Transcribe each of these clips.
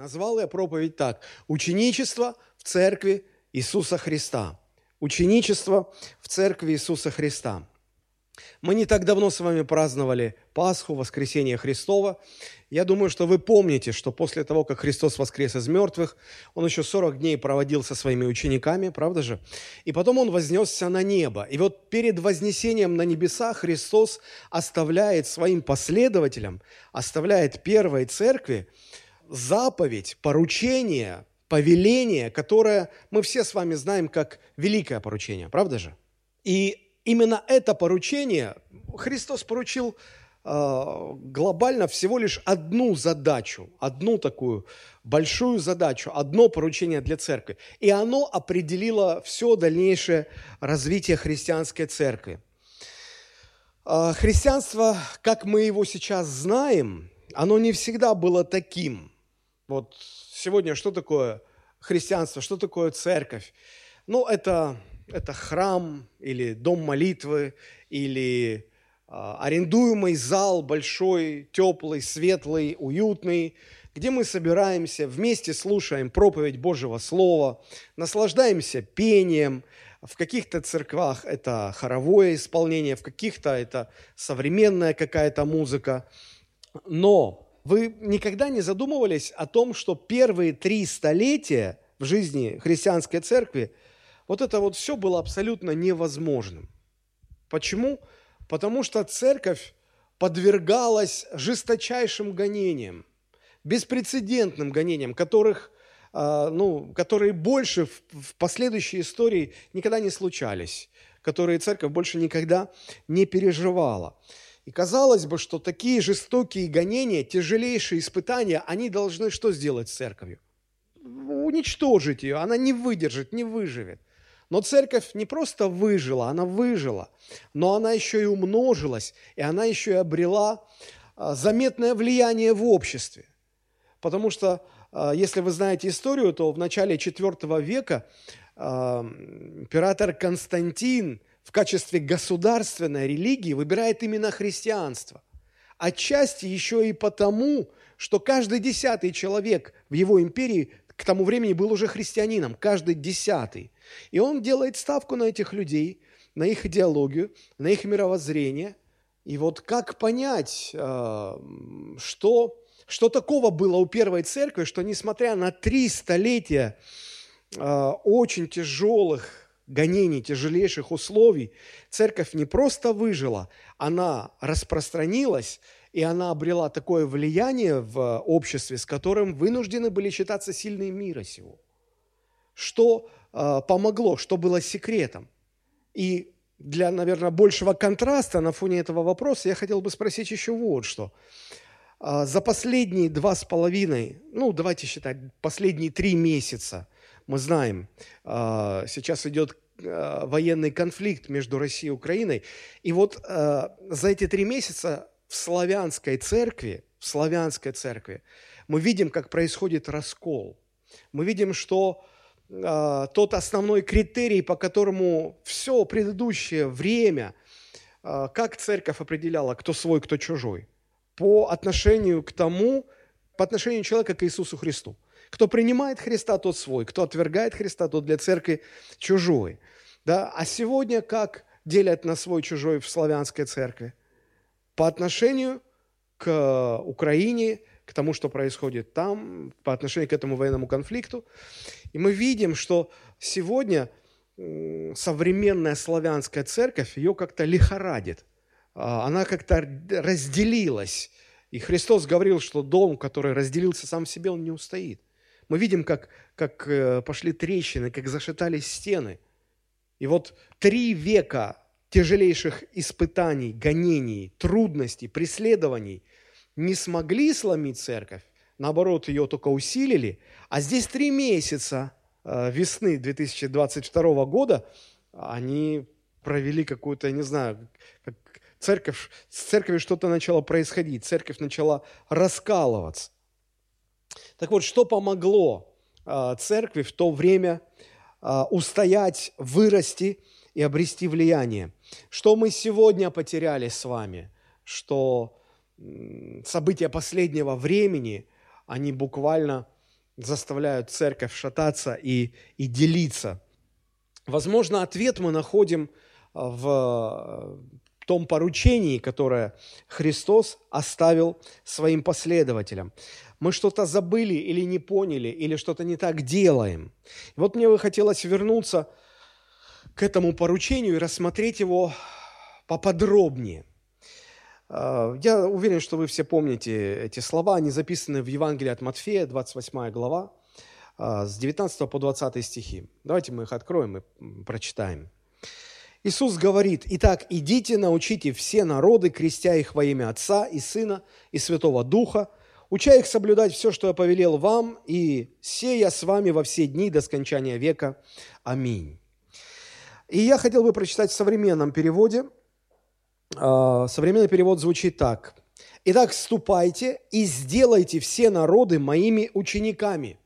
Назвал я проповедь так. Ученичество в церкви Иисуса Христа. Ученичество в церкви Иисуса Христа. Мы не так давно с вами праздновали Пасху, воскресение Христова. Я думаю, что вы помните, что после того, как Христос воскрес из мертвых, Он еще 40 дней проводил со своими учениками, правда же? И потом Он вознесся на небо. И вот перед вознесением на небеса Христос оставляет своим последователям, оставляет первой церкви заповедь, поручение, повеление, которое мы все с вами знаем как великое поручение, правда же? И именно это поручение Христос поручил э, глобально всего лишь одну задачу, одну такую большую задачу, одно поручение для церкви. И оно определило все дальнейшее развитие христианской церкви. Э, христианство, как мы его сейчас знаем, оно не всегда было таким. Вот сегодня что такое христианство, что такое церковь? Ну, это это храм или дом молитвы, или э, арендуемый зал большой, теплый, светлый, уютный, где мы собираемся, вместе слушаем проповедь Божьего Слова, наслаждаемся пением. В каких-то церквах это хоровое исполнение, в каких-то это современная какая-то музыка. Но вы никогда не задумывались о том, что первые три столетия в жизни христианской церкви – вот это вот все было абсолютно невозможным. Почему? Потому что церковь подвергалась жесточайшим гонениям, беспрецедентным гонениям, которых, а, ну, которые больше в, в последующей истории никогда не случались, которые церковь больше никогда не переживала. И казалось бы, что такие жестокие гонения, тяжелейшие испытания, они должны что сделать с церковью? Уничтожить ее, она не выдержит, не выживет. Но церковь не просто выжила, она выжила, но она еще и умножилась, и она еще и обрела а, заметное влияние в обществе. Потому что, а, если вы знаете историю, то в начале IV века а, император Константин в качестве государственной религии выбирает именно христианство. Отчасти еще и потому, что каждый десятый человек в его империи к тому времени был уже христианином, каждый десятый – и он делает ставку на этих людей, на их идеологию, на их мировоззрение. И вот как понять, э, что, что такого было у первой церкви, что несмотря на три столетия э, очень тяжелых гонений, тяжелейших условий, церковь не просто выжила, она распространилась, и она обрела такое влияние в обществе, с которым вынуждены были считаться сильные мира сего. Что а, помогло, что было секретом. И для, наверное, большего контраста на фоне этого вопроса я хотел бы спросить еще вот что. А, за последние два с половиной, ну, давайте считать, последние три месяца, мы знаем, а, сейчас идет военный конфликт между Россией и Украиной. И вот за эти три месяца в славянской церкви, в славянской церкви, мы видим, как происходит раскол. Мы видим, что а, тот основной критерий, по которому все предыдущее время, как церковь определяла, кто свой, кто чужой, по отношению к тому, по отношению человека к Иисусу Христу. Кто принимает Христа, тот свой, кто отвергает Христа, тот для церкви чужой. Да? А сегодня как делят на свой чужой в славянской церкви? По отношению к Украине, к тому, что происходит там, по отношению к этому военному конфликту. И мы видим, что сегодня современная славянская церковь, ее как-то лихорадит. А, она как-то разделилась. И Христос говорил, что дом, который разделился сам в себе, он не устоит. Мы видим, как, как э, пошли трещины, как зашатались стены. И вот три века тяжелейших испытаний, гонений, трудностей, преследований не смогли сломить церковь, наоборот, ее только усилили. А здесь три месяца э, весны 2022 года они провели какую-то, я не знаю, как церковь, с церковью что-то начало происходить, церковь начала раскалываться. Так вот, что помогло э, церкви в то время устоять, вырасти и обрести влияние? Что мы сегодня потеряли с вами? Что события последнего времени, они буквально заставляют церковь шататься и, и делиться. Возможно, ответ мы находим в том поручении, которое Христос оставил своим последователям. Мы что-то забыли или не поняли, или что-то не так делаем. И вот мне бы хотелось вернуться к этому поручению и рассмотреть его поподробнее. А, я уверен, что вы все помните эти слова, они записаны в Евангелии от Матфея, 28 глава, а, с 19 по 20 стихи. Давайте мы их откроем и прочитаем. Иисус говорит, «Итак, идите, научите все народы, крестя их во имя Отца и Сына и Святого Духа, уча их соблюдать все, что я повелел вам, и сея с вами во все дни до скончания века. Аминь». И я хотел бы прочитать в современном переводе. А, современный перевод звучит так. «Итак, ступайте и сделайте все народы моими учениками,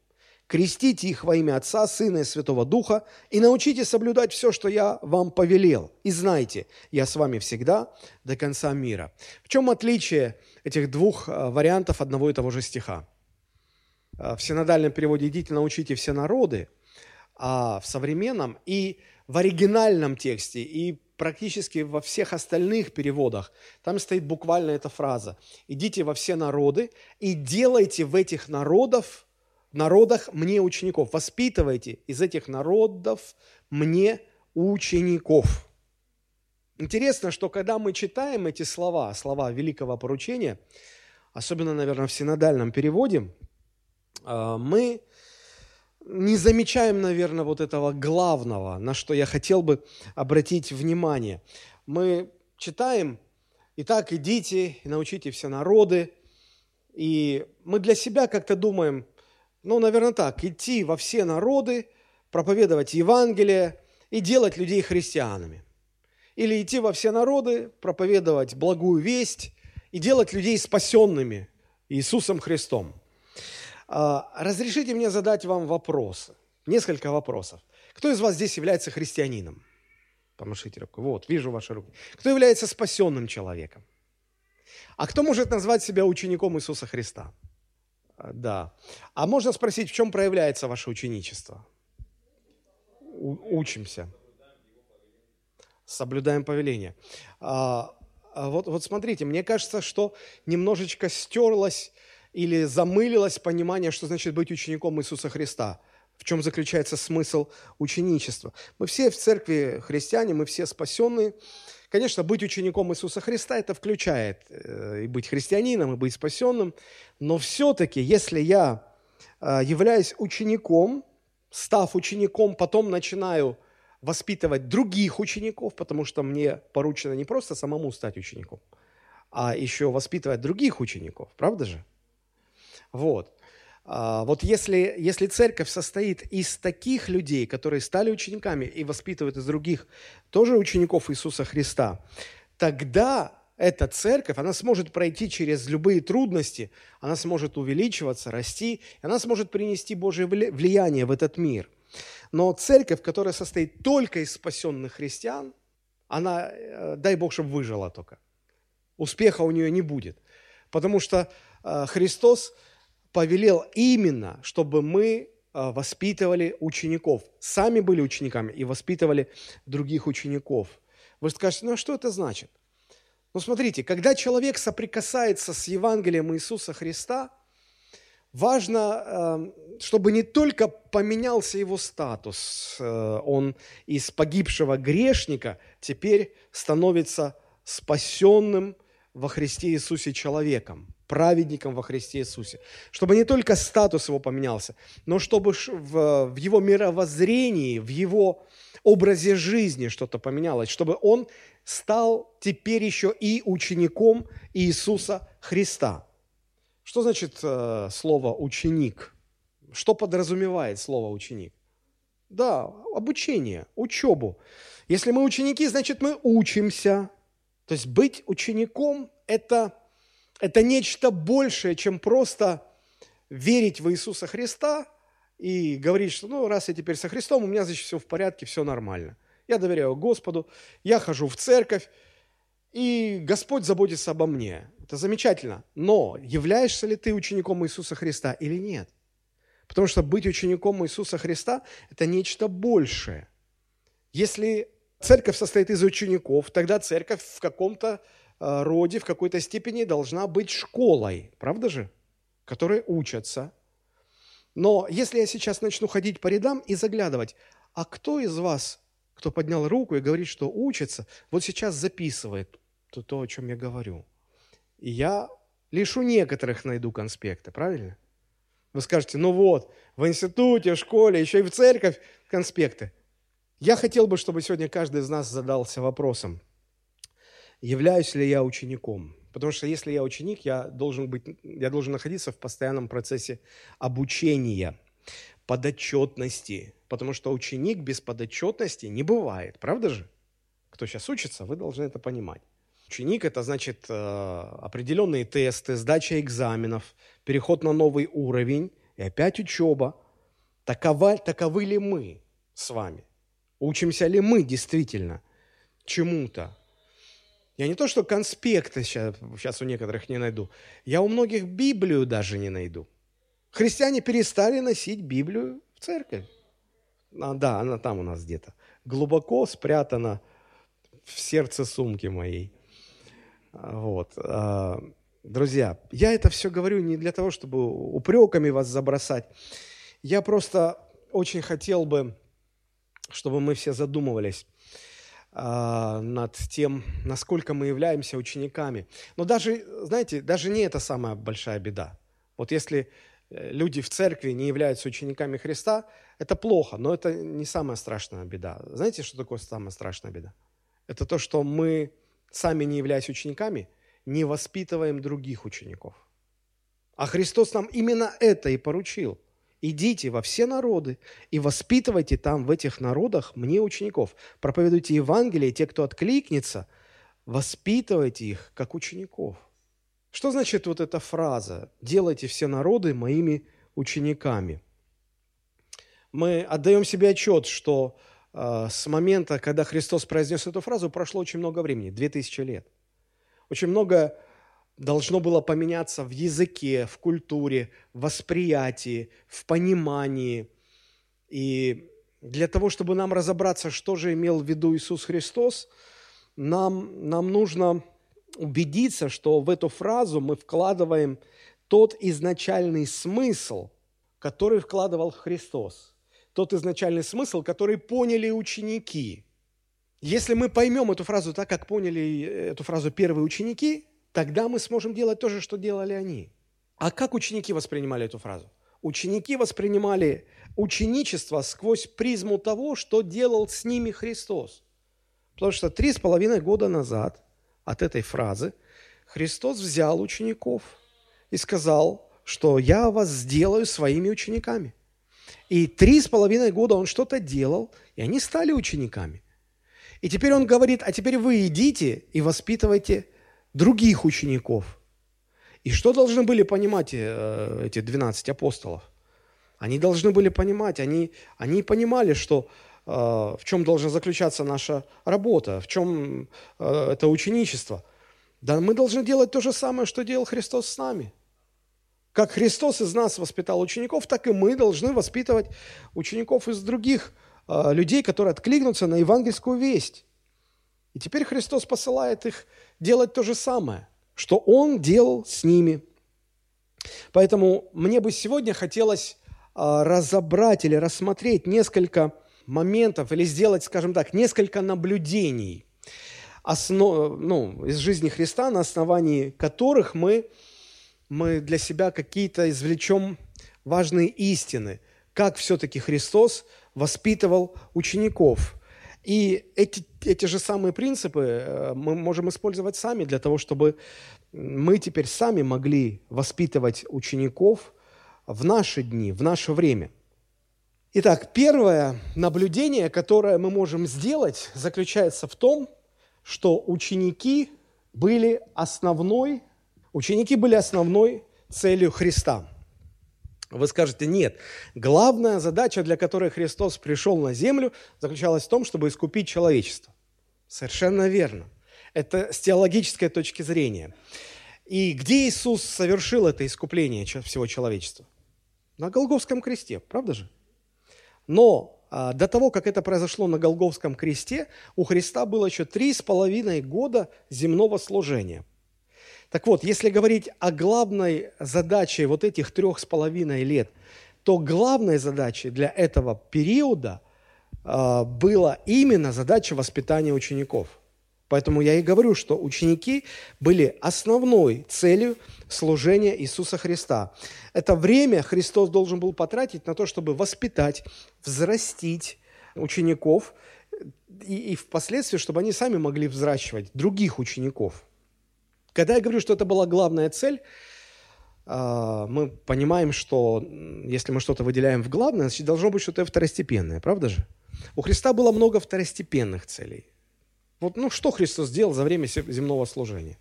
крестите их во имя Отца, Сына и Святого Духа, и научите соблюдать все, что я вам повелел. И знайте, я с вами всегда до конца мира». В чем отличие этих двух а, вариантов одного и того же стиха? А, в синодальном переводе «идите, научите все народы», а в современном и в оригинальном тексте, и практически во всех остальных переводах там стоит буквально эта фраза «идите во все народы и делайте в этих народов народах мне учеников. Воспитывайте из этих народов мне учеников. Интересно, что когда мы читаем эти слова, слова великого поручения, особенно, наверное, в синодальном переводе, а, мы не замечаем, наверное, вот этого главного, на что я хотел бы обратить внимание. Мы читаем, «Итак, идите научите все народы», и мы для себя как-то думаем, ну, наверное, так, идти во все народы, проповедовать Евангелие и делать людей христианами. Или идти во все народы, проповедовать благую весть и делать людей спасенными Иисусом Христом. А, разрешите мне задать вам вопросы, несколько вопросов. Кто из вас здесь является христианином? Помашите руку. Вот, вижу ваши руки. Кто является спасенным человеком? А кто может назвать себя учеником Иисуса Христа? А, да. А можно спросить, в чем проявляется ваше ученичество? У, учимся. Соблюдаем повеление. А, а вот, вот смотрите, мне кажется, что немножечко стерлось или замылилось понимание, что значит быть учеником Иисуса Христа. В чем заключается смысл ученичества? Мы все в церкви христиане, мы все спасенные. Конечно, быть учеником Иисуса Христа это включает э, и быть христианином, и быть спасенным, но все-таки, если я э, являюсь учеником, став учеником, потом начинаю воспитывать других учеников, потому что мне поручено не просто самому стать учеником, а еще воспитывать других учеников, правда же? Вот. А, вот если, если церковь состоит из таких людей, которые стали учениками и воспитывают из других тоже учеников Иисуса Христа, тогда эта церковь, она сможет пройти через любые трудности, она сможет увеличиваться, расти, она сможет принести Божье влияние в этот мир. Но церковь, которая состоит только из спасенных христиан, она, э, дай Бог, чтобы выжила только. Успеха у нее не будет. Потому что э, Христос повелел именно, чтобы мы а, воспитывали учеников. Сами были учениками и воспитывали других учеников. Вы скажете, ну а что это значит? Ну смотрите, когда человек соприкасается с Евангелием Иисуса Христа, важно, а, чтобы не только поменялся его статус, а, он из погибшего грешника теперь становится спасенным во Христе Иисусе человеком праведником во Христе Иисусе. Чтобы не только статус его поменялся, но чтобы в его мировоззрении, в его образе жизни что-то поменялось, чтобы он стал теперь еще и учеником Иисуса Христа. Что значит э, слово «ученик»? Что подразумевает слово «ученик»? Да, обучение, учебу. Если мы ученики, значит мы учимся. То есть быть учеником – это это нечто большее, чем просто верить в Иисуса Христа и говорить, что ну, раз я теперь со Христом, у меня, значит, все в порядке, все нормально. Я доверяю Господу, я хожу в церковь, и Господь заботится обо мне. Это замечательно. Но являешься ли ты учеником Иисуса Христа или нет? Потому что быть учеником Иисуса Христа – это нечто большее. Если церковь состоит из учеников, тогда церковь в каком-то э, роде, в какой-то степени должна быть школой, правда же? Которые учатся. Но если я сейчас начну ходить по рядам и заглядывать, а кто из вас, кто поднял руку и говорит, что учится, вот сейчас записывает то, то о чем я говорю. И я лишь у некоторых найду конспекты, правильно? Вы скажете, ну вот, в институте, в школе, еще и в церковь конспекты. Я хотел бы, чтобы сегодня каждый из нас задался вопросом, являюсь ли я учеником? Потому что если я ученик, я должен, быть, я должен находиться в постоянном процессе обучения, подотчетности. Потому что ученик без подотчетности не бывает, правда же? Кто сейчас учится, вы должны это понимать. Ученик – это значит э, определенные тесты, сдача экзаменов, переход на новый уровень и опять учеба. Такова, таковы ли мы с вами? Учимся ли мы действительно чему-то? Я не то, что конспекты сейчас, сейчас у некоторых не найду, я у многих Библию даже не найду. Христиане перестали носить Библию в церковь. А, да, она там у нас где-то. Глубоко спрятана в сердце сумки моей. Вот. А, друзья, я это все говорю не для того, чтобы упреками вас забросать. Я просто очень хотел бы, чтобы мы все задумывались а, над тем, насколько мы являемся учениками. Но даже, знаете, даже не это самая большая беда. Вот если э, люди в церкви не являются учениками Христа, это плохо, но это не самая страшная беда. Знаете, что такое самая страшная беда? Это то, что мы сами не являясь учениками, не воспитываем других учеников. А Христос нам именно это и поручил. Идите во все народы и воспитывайте там, в этих народах, мне учеников. Проповедуйте Евангелие, те, кто откликнется, воспитывайте их как учеников. Что значит вот эта фраза «делайте все народы моими учениками»? Мы отдаем себе отчет, что с момента, когда Христос произнес эту фразу, прошло очень много времени, 2000 лет. Очень много должно было поменяться в языке, в культуре, в восприятии, в понимании. И для того, чтобы нам разобраться, что же имел в виду Иисус Христос, нам, нам нужно убедиться, что в эту фразу мы вкладываем тот изначальный смысл, который вкладывал Христос – тот изначальный смысл, который поняли ученики. Если мы поймем эту фразу так, как поняли эту фразу первые ученики, тогда мы сможем делать то же, что делали они. А как ученики воспринимали эту фразу? Ученики воспринимали ученичество сквозь призму того, что делал с ними Христос. Потому что три с половиной года назад от этой фразы Христос взял учеников и сказал, что я вас сделаю своими учениками – и три с половиной года он что-то делал, и они стали учениками. И теперь он говорит, а теперь вы идите и воспитывайте других учеников. И что должны были понимать э, эти 12 апостолов? Они должны были понимать, они, они понимали, что э, в чем должна заключаться наша работа, в чем э, это ученичество. Да мы должны делать то же самое, что делал Христос с нами – как Христос из нас воспитал учеников, так и мы должны воспитывать учеников из других э, людей, которые откликнутся на евангельскую весть. И теперь Христос посылает их делать то же самое, что Он делал с ними. Поэтому мне бы сегодня хотелось э, разобрать или рассмотреть несколько моментов или сделать, скажем так, несколько наблюдений основ, ну, из жизни Христа, на основании которых мы мы для себя какие-то извлечем важные истины, как все-таки Христос воспитывал учеников. И эти, эти же самые принципы э, мы можем использовать сами для того, чтобы мы теперь сами могли воспитывать учеников в наши дни, в наше время. Итак, первое наблюдение, которое мы можем сделать, заключается в том, что ученики были основной Ученики были основной целью Христа. Вы скажете, нет, главная задача, для которой Христос пришел на землю, заключалась в том, чтобы искупить человечество. Совершенно верно. Это с теологической точки зрения. И где Иисус совершил это искупление всего человечества? На Голговском кресте, правда же? Но а, до того, как это произошло на Голговском кресте, у Христа было еще три с половиной года земного служения. Так вот, если говорить о главной задаче вот этих трех с половиной лет, то главной задачей для этого периода а, была именно задача воспитания учеников – Поэтому я и говорю, что ученики были основной целью служения Иисуса Христа. Это время Христос должен был потратить на то, чтобы воспитать, взрастить учеников и, и впоследствии, чтобы они сами могли взращивать других учеников. Когда я говорю, что это была главная цель, а, мы понимаем, что если мы что-то выделяем в главное, значит, должно быть что-то второстепенное, правда же? У Христа было много второстепенных целей. Вот, ну, что Христос сделал за время земного служения?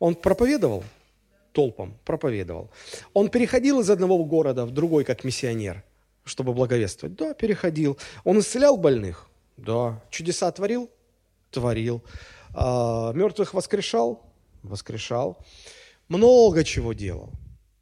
Он проповедовал толпам, проповедовал. Он переходил из одного города в другой, как миссионер, чтобы благовествовать. Да, переходил. Он исцелял больных. Да. Чудеса творил? Творил. А, мертвых воскрешал? Воскрешал. Много чего делал.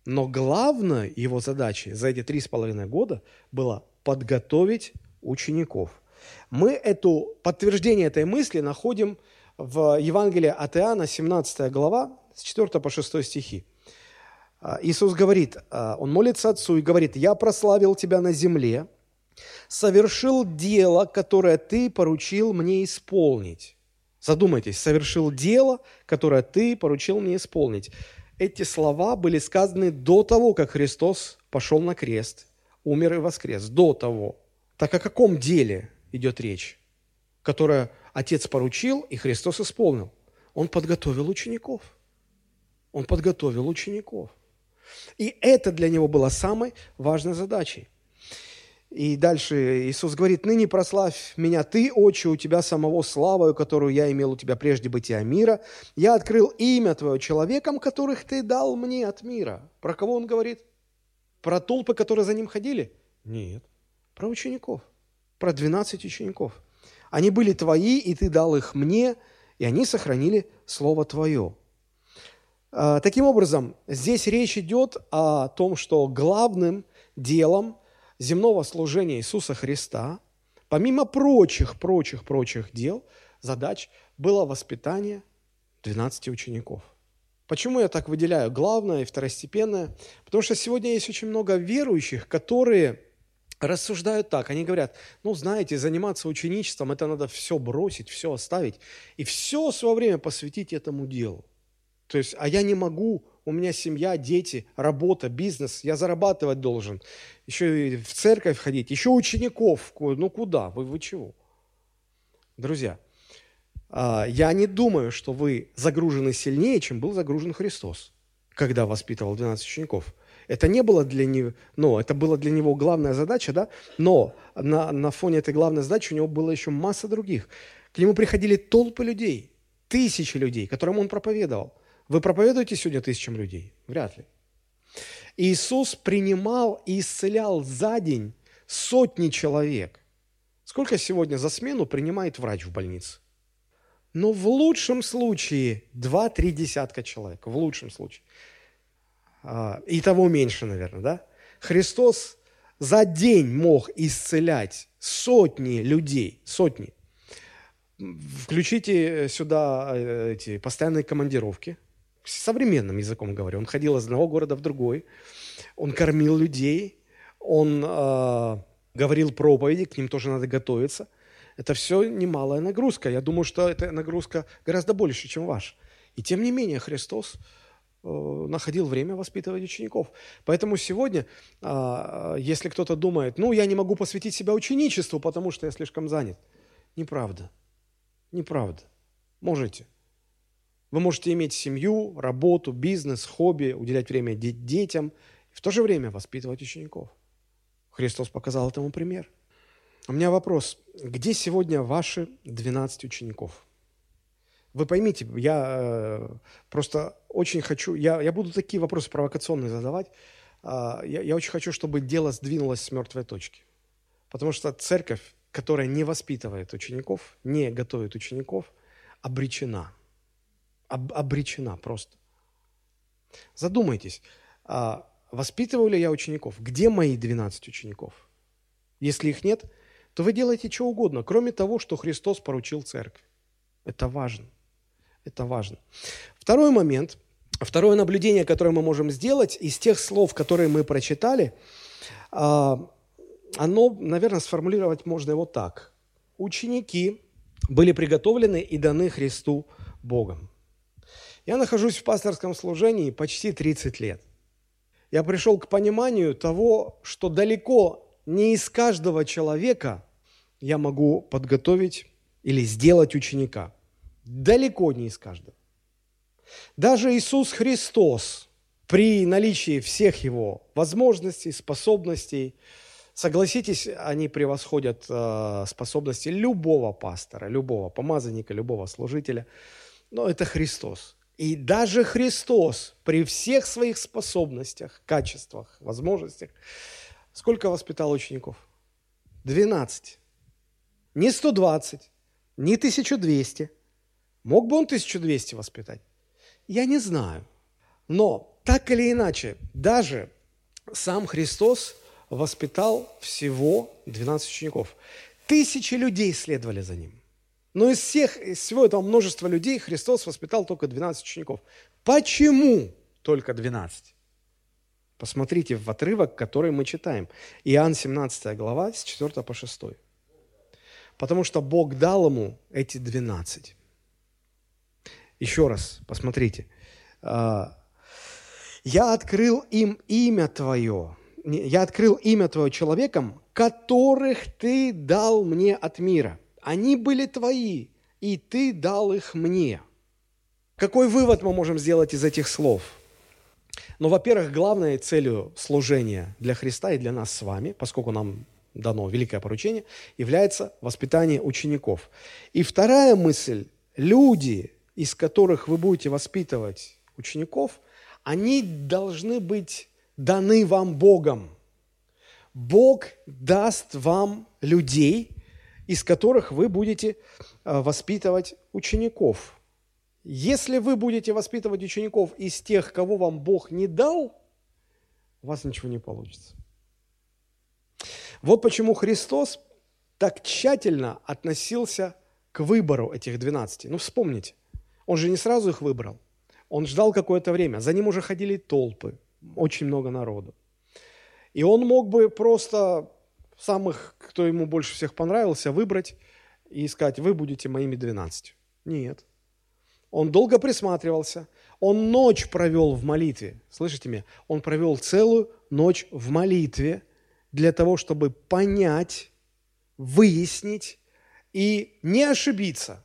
Но главной его задачей за эти три с половиной года было подготовить учеников – мы это подтверждение этой мысли находим в Евангелии от Иоанна, 17 глава, с 4 по 6 стихи. Иисус говорит, а, Он молится Отцу и говорит, «Я прославил Тебя на земле, совершил дело, которое Ты поручил мне исполнить». Задумайтесь, совершил дело, которое Ты поручил мне исполнить. Эти слова были сказаны до того, как Христос пошел на крест, умер и воскрес, до того. Так о каком деле идет речь, которое Отец поручил, и Христос исполнил. Он подготовил учеников. Он подготовил учеников. И это для него было самой важной задачей. И дальше Иисус говорит, «Ныне прославь меня Ты, Отче, у Тебя самого славою, которую я имел у Тебя прежде бытия мира. Я открыл имя Твое человекам, которых Ты дал мне от мира». Про кого он говорит? Про толпы, которые за ним ходили? Нет, про учеников про 12 учеников. Они были твои, и ты дал их мне, и они сохранили Слово Твое. А, таким образом, здесь речь идет о том, что главным делом земного служения Иисуса Христа, помимо прочих, прочих, прочих дел, задач, было воспитание 12 учеников. Почему я так выделяю главное и второстепенное? Потому что сегодня есть очень много верующих, которые рассуждают так. Они говорят, ну, знаете, заниматься ученичеством, это надо все бросить, все оставить и все свое время посвятить этому делу. То есть, а я не могу, у меня семья, дети, работа, бизнес, я зарабатывать должен, еще и в церковь ходить, еще учеников, ну куда, вы, вы чего? Друзья, а, я не думаю, что вы загружены сильнее, чем был загружен Христос, когда воспитывал 12 учеников – это не было для него, но это была для него главная задача, да, но на, на фоне этой главной задачи у него было еще масса других. К нему приходили толпы людей, тысячи людей, которым он проповедовал. Вы проповедуете сегодня тысячам людей? Вряд ли. Иисус принимал и исцелял за день сотни человек. Сколько сегодня за смену принимает врач в больнице? Но в лучшем случае 2-3 десятка человек, в лучшем случае. А, и того меньше, наверное, да? Христос за день мог исцелять сотни людей, сотни. Включите сюда э, эти постоянные командировки, современным языком говорю. Он ходил из одного города в другой, он кормил людей, он э, говорил проповеди, к ним тоже надо готовиться. Это все немалая нагрузка. Я думаю, что эта нагрузка гораздо больше, чем ваша. И тем не менее Христос Э, находил время воспитывать учеников. Поэтому сегодня, а, если кто-то думает, ну, я не могу посвятить себя ученичеству, потому что я слишком занят. Неправда. Неправда. Можете. Вы можете иметь семью, работу, бизнес, хобби, уделять время детям, и в то же время воспитывать учеников. Христос показал этому пример. У меня вопрос. Где сегодня ваши 12 учеников? Вы поймите, я э, просто очень хочу, я, я буду такие вопросы провокационные задавать. Э, я, я очень хочу, чтобы дело сдвинулось с мертвой точки. Потому что церковь, которая не воспитывает учеников, не готовит учеников, обречена. Об, обречена просто. Задумайтесь, воспитываю ли я учеников? Где мои 12 учеников? Если их нет, то вы делаете что угодно, кроме того, что Христос поручил церкви. Это важно. Это важно. Второй момент, второе наблюдение, которое мы можем сделать из тех слов, которые мы прочитали, а, оно, наверное, сформулировать можно вот так. Ученики были приготовлены и даны Христу Богом. Я нахожусь в пасторском служении почти 30 лет. Я пришел к пониманию того, что далеко не из каждого человека я могу подготовить или сделать ученика. Далеко не из каждого. Даже Иисус Христос при наличии всех его возможностей, способностей, согласитесь, они превосходят э, способности любого пастора, любого помазанника, любого служителя, но это Христос. И даже Христос при всех своих способностях, качествах, возможностях, сколько воспитал учеников? 12. Не 120, не 1200. Мог бы он 1200 воспитать? Я не знаю. Но так или иначе, даже сам Христос воспитал всего 12 учеников. Тысячи людей следовали за ним. Но из всех, из всего этого множества людей Христос воспитал только 12 учеников. Почему только 12? Посмотрите в отрывок, который мы читаем. Иоанн 17 глава, с 4 по 6. Потому что Бог дал ему эти 12. Еще раз, посмотрите. А, «Я открыл им имя Твое, я открыл имя Твое человекам, которых Ты дал мне от мира. Они были Твои, и Ты дал их мне». Какой вывод мы можем сделать из этих слов? Ну, во-первых, главной целью служения для Христа и для нас с вами, поскольку нам дано великое поручение, является воспитание учеников. И вторая мысль – люди, из которых вы будете воспитывать учеников, они должны быть даны вам Богом. Бог даст вам людей, из которых вы будете э, воспитывать учеников. Если вы будете воспитывать учеников из тех, кого вам Бог не дал, у вас ничего не получится. Вот почему Христос так тщательно относился к выбору этих 12. Ну, вспомните, он же не сразу их выбрал. Он ждал какое-то время. За ним уже ходили толпы, очень много народу. И он мог бы просто самых, кто ему больше всех понравился, выбрать и сказать, вы будете моими 12. Нет. Он долго присматривался. Он ночь провел в молитве. Слышите меня? Он провел целую ночь в молитве для того, чтобы понять, выяснить и не ошибиться,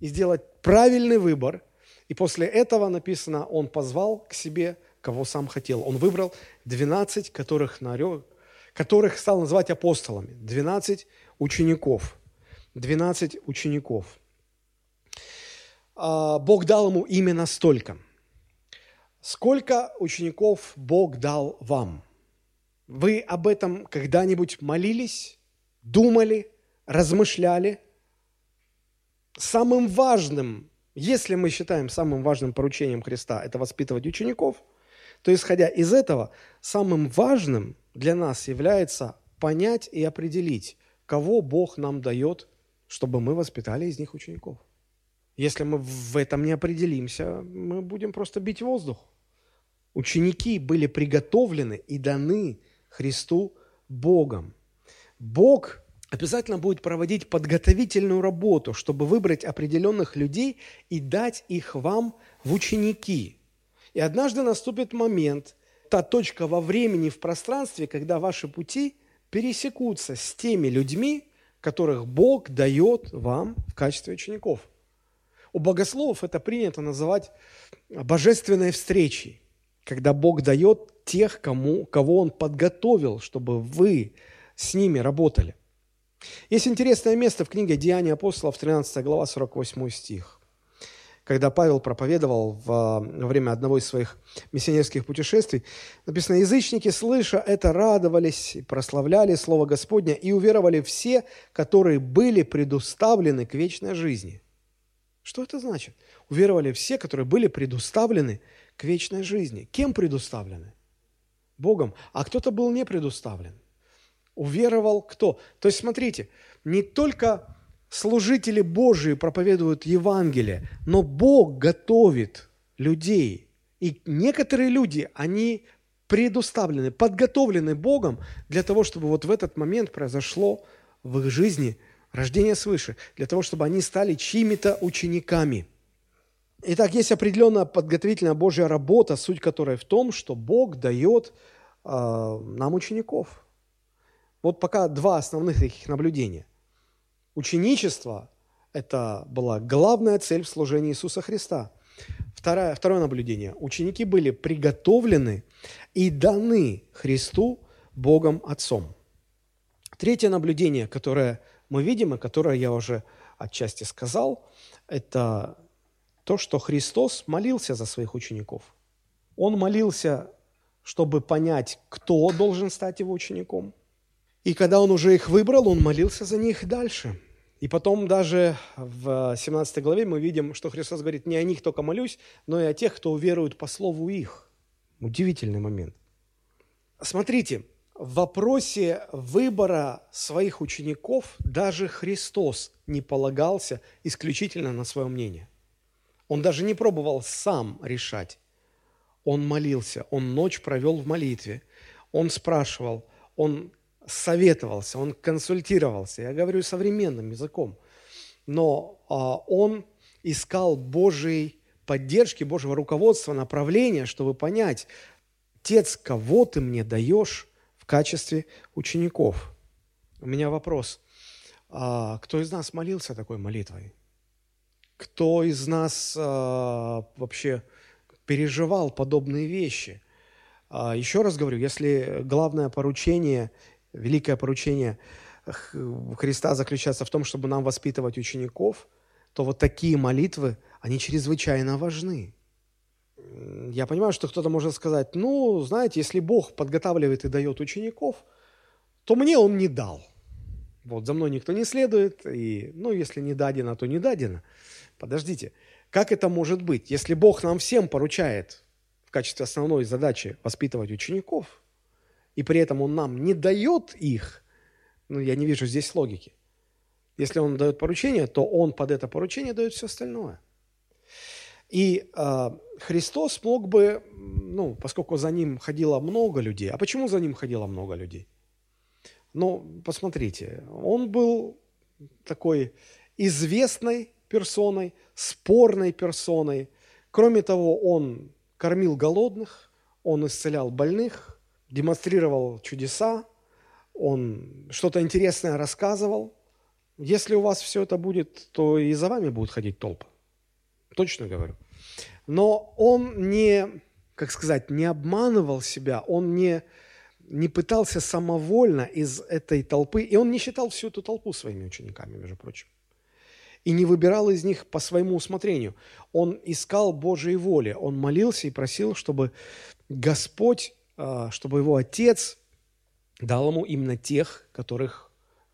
и сделать правильный выбор. И после этого написано, он позвал к себе, кого сам хотел. Он выбрал 12, которых, нарек, которых стал называть апостолами. 12 учеников. 12 учеников. А, Бог дал ему именно столько. Сколько учеников Бог дал вам? Вы об этом когда-нибудь молились, думали, размышляли – самым важным, если мы считаем самым важным поручением Христа это воспитывать учеников, то исходя из этого, самым важным для нас является понять и определить, кого Бог нам дает, чтобы мы воспитали из них учеников. Если мы в этом не определимся, мы будем просто бить воздух. Ученики были приготовлены и даны Христу Богом. Бог обязательно будет проводить подготовительную работу, чтобы выбрать определенных людей и дать их вам в ученики. И однажды наступит момент, та точка во времени, в пространстве, когда ваши пути пересекутся с теми людьми, которых Бог дает вам в качестве учеников. У богословов это принято называть божественной встречей, когда Бог дает тех, кому, кого Он подготовил, чтобы вы с ними работали. Есть интересное место в книге «Деяния апостолов», 13 глава, 48 стих. Когда Павел проповедовал во время одного из своих миссионерских путешествий, написано, «Язычники, слыша это, радовались и прославляли Слово Господня, и уверовали все, которые были предуставлены к вечной жизни». Что это значит? Уверовали все, которые были предуставлены к вечной жизни. Кем предуставлены? Богом, а кто-то был не предуставлен. Уверовал кто? То есть, смотрите, не только служители Божии проповедуют Евангелие, но Бог готовит людей. И некоторые люди, они предуставлены, подготовлены Богом для того, чтобы вот в этот момент произошло в их жизни рождение свыше, для того, чтобы они стали чьими-то учениками. Итак, есть определенная подготовительная Божья работа, суть которой в том, что Бог дает э, нам учеников. Вот пока два основных таких наблюдения. Ученичество – это была главная цель в служении Иисуса Христа. Второе, второе наблюдение. Ученики были приготовлены и даны Христу Богом Отцом. Третье наблюдение, которое мы видим, и которое я уже отчасти сказал, это то, что Христос молился за своих учеников. Он молился, чтобы понять, кто должен стать его учеником. И когда он уже их выбрал, он молился за них дальше. И потом даже в 17 главе мы видим, что Христос говорит, не о них только молюсь, но и о тех, кто уверует по слову их. Удивительный момент. Смотрите, в вопросе выбора своих учеников даже Христос не полагался исключительно на свое мнение. Он даже не пробовал сам решать. Он молился, он ночь провел в молитве, он спрашивал, он советовался, он консультировался. Я говорю современным языком. Но а, он искал Божьей поддержки, Божьего руководства, направления, чтобы понять, Отец, кого ты мне даешь в качестве учеников? У меня вопрос. А, кто из нас молился такой молитвой? Кто из нас а, вообще переживал подобные вещи? А, еще раз говорю, если главное поручение великое поручение Христа заключается в том, чтобы нам воспитывать учеников, то вот такие молитвы, они чрезвычайно важны. Я понимаю, что кто-то может сказать, ну, знаете, если Бог подготавливает и дает учеников, то мне Он не дал. Вот, за мной никто не следует, и, ну, если не дадено, то не дадено. Подождите, как это может быть? Если Бог нам всем поручает в качестве основной задачи воспитывать учеников, и при этом он нам не дает их, ну, я не вижу здесь логики. Если он дает поручение, то он под это поручение дает все остальное. И э, Христос мог бы, ну, поскольку за ним ходило много людей, а почему за ним ходило много людей? Ну, посмотрите, он был такой известной персоной, спорной персоной. Кроме того, он кормил голодных, он исцелял больных, демонстрировал чудеса, он что-то интересное рассказывал. Если у вас все это будет, то и за вами будут ходить толпы. Точно говорю. Но он не, как сказать, не обманывал себя, он не, не пытался самовольно из этой толпы, и он не считал всю эту толпу своими учениками, между прочим. И не выбирал из них по своему усмотрению. Он искал Божьей воли, он молился и просил, чтобы Господь чтобы его отец дал ему именно тех, которых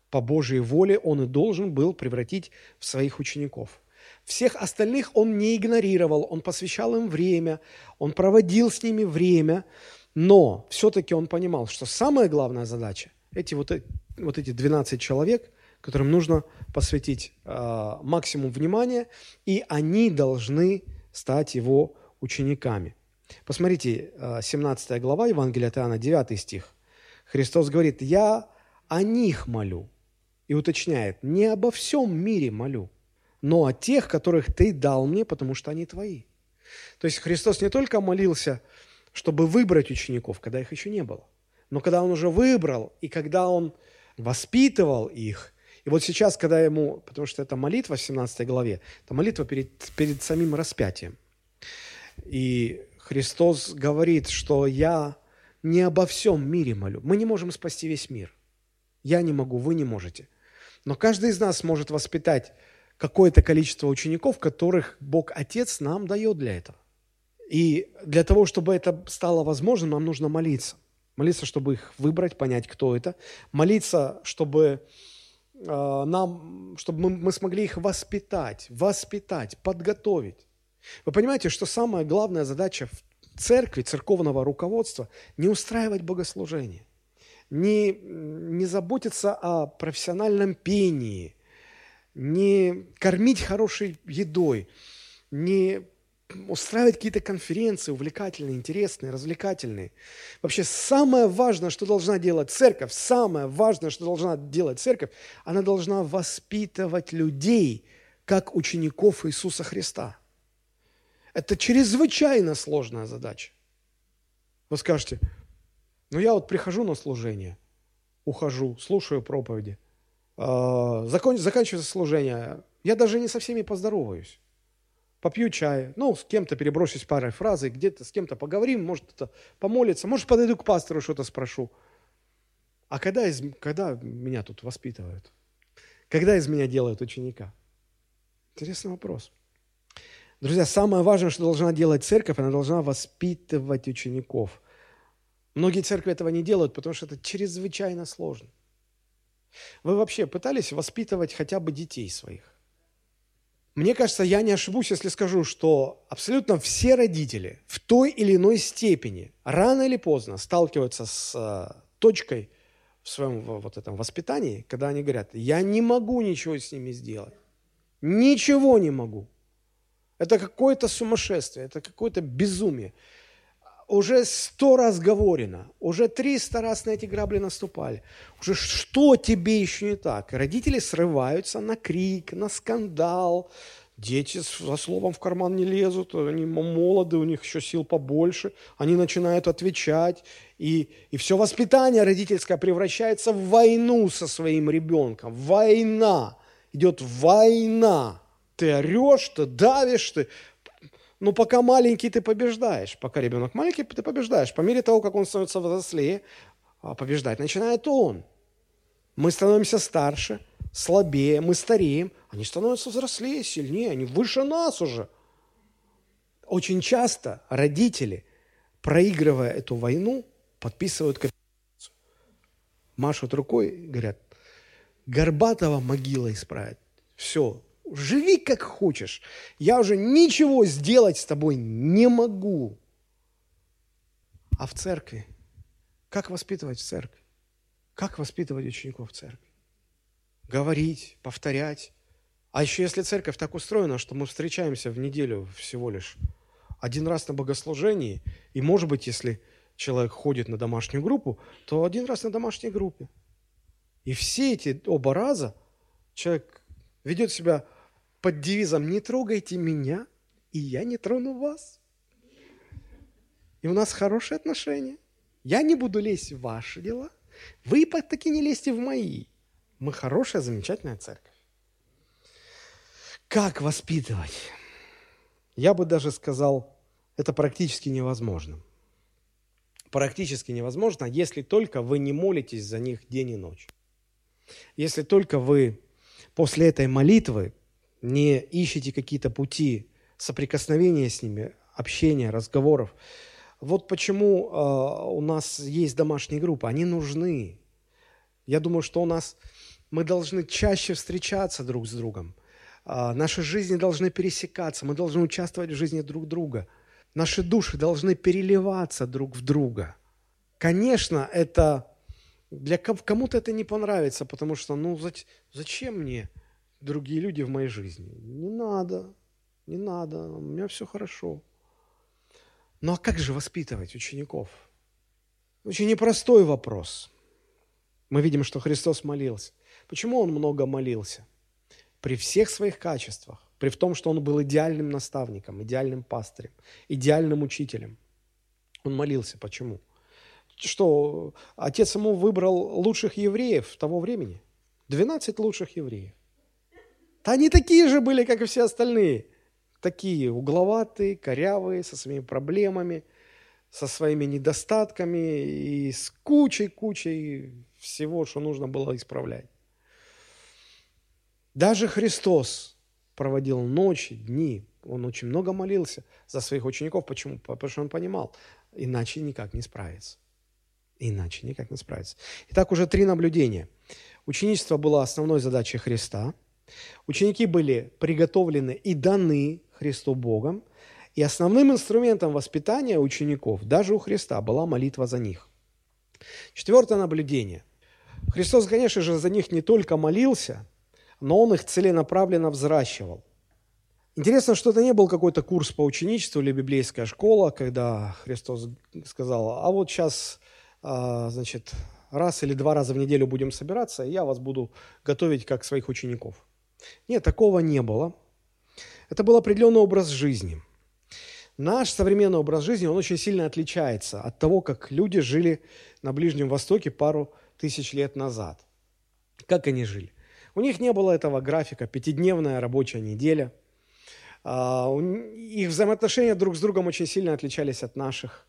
по Божьей воле он и должен был превратить в своих учеников. Всех остальных он не игнорировал, он посвящал им время, он проводил с ними время, но все-таки он понимал, что самая главная задача – эти вот, э, вот эти 12 человек, которым нужно посвятить э, максимум внимания, и они должны стать его учениками. Посмотрите, 17 э, глава Евангелия от Иоанна, 9 стих. Христос говорит, «Я о них молю». И уточняет, «Не обо всем мире молю, но о тех, которых Ты дал мне, потому что они Твои». То есть Христос не только молился, чтобы выбрать учеников, когда их еще не было, но когда Он уже выбрал, и когда Он воспитывал их, и вот сейчас, когда Ему, потому что это молитва в 17 главе, это молитва перед, перед самим распятием. И Христос говорит, что я не обо всем мире молю. Мы не можем спасти весь мир. Я не могу, вы не можете. Но каждый из нас может воспитать какое-то количество учеников, которых Бог Отец нам дает для этого. И для того, чтобы это стало возможным, нам нужно молиться. Молиться, чтобы их выбрать, понять, кто это. Молиться, чтобы э, нам, чтобы мы, мы смогли их воспитать, воспитать, подготовить. Вы понимаете, что самая главная задача церкви, церковного руководства не устраивать богослужение, не, не заботиться о профессиональном пении, не кормить хорошей едой, не устраивать какие-то конференции увлекательные, интересные, развлекательные. Вообще самое важное, что должна делать церковь, самое важное, что должна делать церковь, она должна воспитывать людей, как учеников Иисуса Христа. Это чрезвычайно сложная задача. Вы скажете, ну я вот прихожу на служение, ухожу, слушаю проповеди, а, заканчивается служение, я даже не со всеми поздороваюсь попью чай, ну, с кем-то переброшусь парой фразой, где-то с кем-то поговорим, может, это помолиться, может, подойду к пастору, что-то спрошу. А когда, из, когда меня тут воспитывают? Когда из меня делают ученика? Интересный вопрос. Друзья, самое важное, что должна делать церковь, она должна воспитывать учеников. Многие церкви этого не делают, потому что это чрезвычайно сложно. Вы вообще пытались воспитывать хотя бы детей своих? Мне кажется, я не ошибусь, если скажу, что абсолютно все родители в той или иной степени рано или поздно сталкиваются с э, точкой в своем вот этом воспитании, когда они говорят, я не могу ничего с ними сделать. Ничего не могу. Это какое-то сумасшествие, это какое-то безумие уже сто раз говорено, уже триста раз на эти грабли наступали. Уже что тебе еще не так? Родители срываются на крик, на скандал. Дети со словом в карман не лезут, они молоды, у них еще сил побольше. Они начинают отвечать. И, и все воспитание родительское превращается в войну со своим ребенком. Война. Идет война. Ты орешь, ты давишь, ты но пока маленький, ты побеждаешь. Пока ребенок маленький, ты побеждаешь. По мере того, как он становится взрослее, а, побеждать начинает он. Мы становимся старше, слабее, мы стареем. Они становятся взрослее, сильнее, они выше нас уже. Очень часто родители, проигрывая эту войну, подписывают капитуляцию. Машут рукой, говорят, Горбатого могила исправит. Все, Живи как хочешь. Я уже ничего сделать с тобой не могу. А в церкви? Как воспитывать в церкви? Как воспитывать учеников в церкви? Говорить, повторять. А еще если церковь так устроена, что мы встречаемся в неделю всего лишь один раз на богослужении, и, может быть, если человек ходит на домашнюю группу, то один раз на домашней группе. И все эти оба раза человек ведет себя под девизом «Не трогайте меня, и я не трону вас». И у нас хорошие отношения. Я не буду лезть в ваши дела. Вы таки не лезьте в мои. Мы хорошая, замечательная церковь. Как воспитывать? Я бы даже сказал, это практически невозможно. Практически невозможно, если только вы не молитесь за них день и ночь. Если только вы после этой молитвы не ищете какие-то пути соприкосновения с ними, общения, разговоров. Вот почему э, у нас есть домашние группы. Они нужны. Я думаю, что у нас мы должны чаще встречаться друг с другом. Э, наши жизни должны пересекаться. Мы должны участвовать в жизни друг друга. Наши души должны переливаться друг в друга. Конечно, это для кому-то это не понравится, потому что, ну, зачем мне другие люди в моей жизни. Не надо, не надо, у меня все хорошо. Ну а как же воспитывать учеников? Очень непростой вопрос. Мы видим, что Христос молился. Почему Он много молился? При всех своих качествах, при том, что Он был идеальным наставником, идеальным пастырем, идеальным учителем. Он молился. Почему? Что отец ему выбрал лучших евреев того времени. 12 лучших евреев. Они такие же были, как и все остальные. Такие угловатые, корявые, со своими проблемами, со своими недостатками и с кучей-кучей всего, что нужно было исправлять. Даже Христос проводил ночи, дни, он очень много молился за своих учеников. Почему? Потому что он понимал, иначе никак не справится. Иначе никак не справится. Итак, уже три наблюдения. Ученичество было основной задачей Христа – Ученики были приготовлены и даны Христу Богом, И основным инструментом воспитания учеников, даже у Христа, была молитва за них. Четвертое наблюдение. Христос, конечно же, за них не только молился, но Он их целенаправленно взращивал. Интересно, что это не был какой-то курс по ученичеству или библейская школа, когда Христос сказал, а вот сейчас, а, значит, раз или два раза в неделю будем собираться, и я вас буду готовить как своих учеников. Нет, такого не было. Это был определенный образ жизни. Наш современный образ жизни, он очень сильно отличается от того, как люди жили на Ближнем Востоке пару тысяч лет назад. Как они жили? У них не было этого графика, пятидневная рабочая неделя – а, их взаимоотношения друг с другом очень сильно отличались от наших.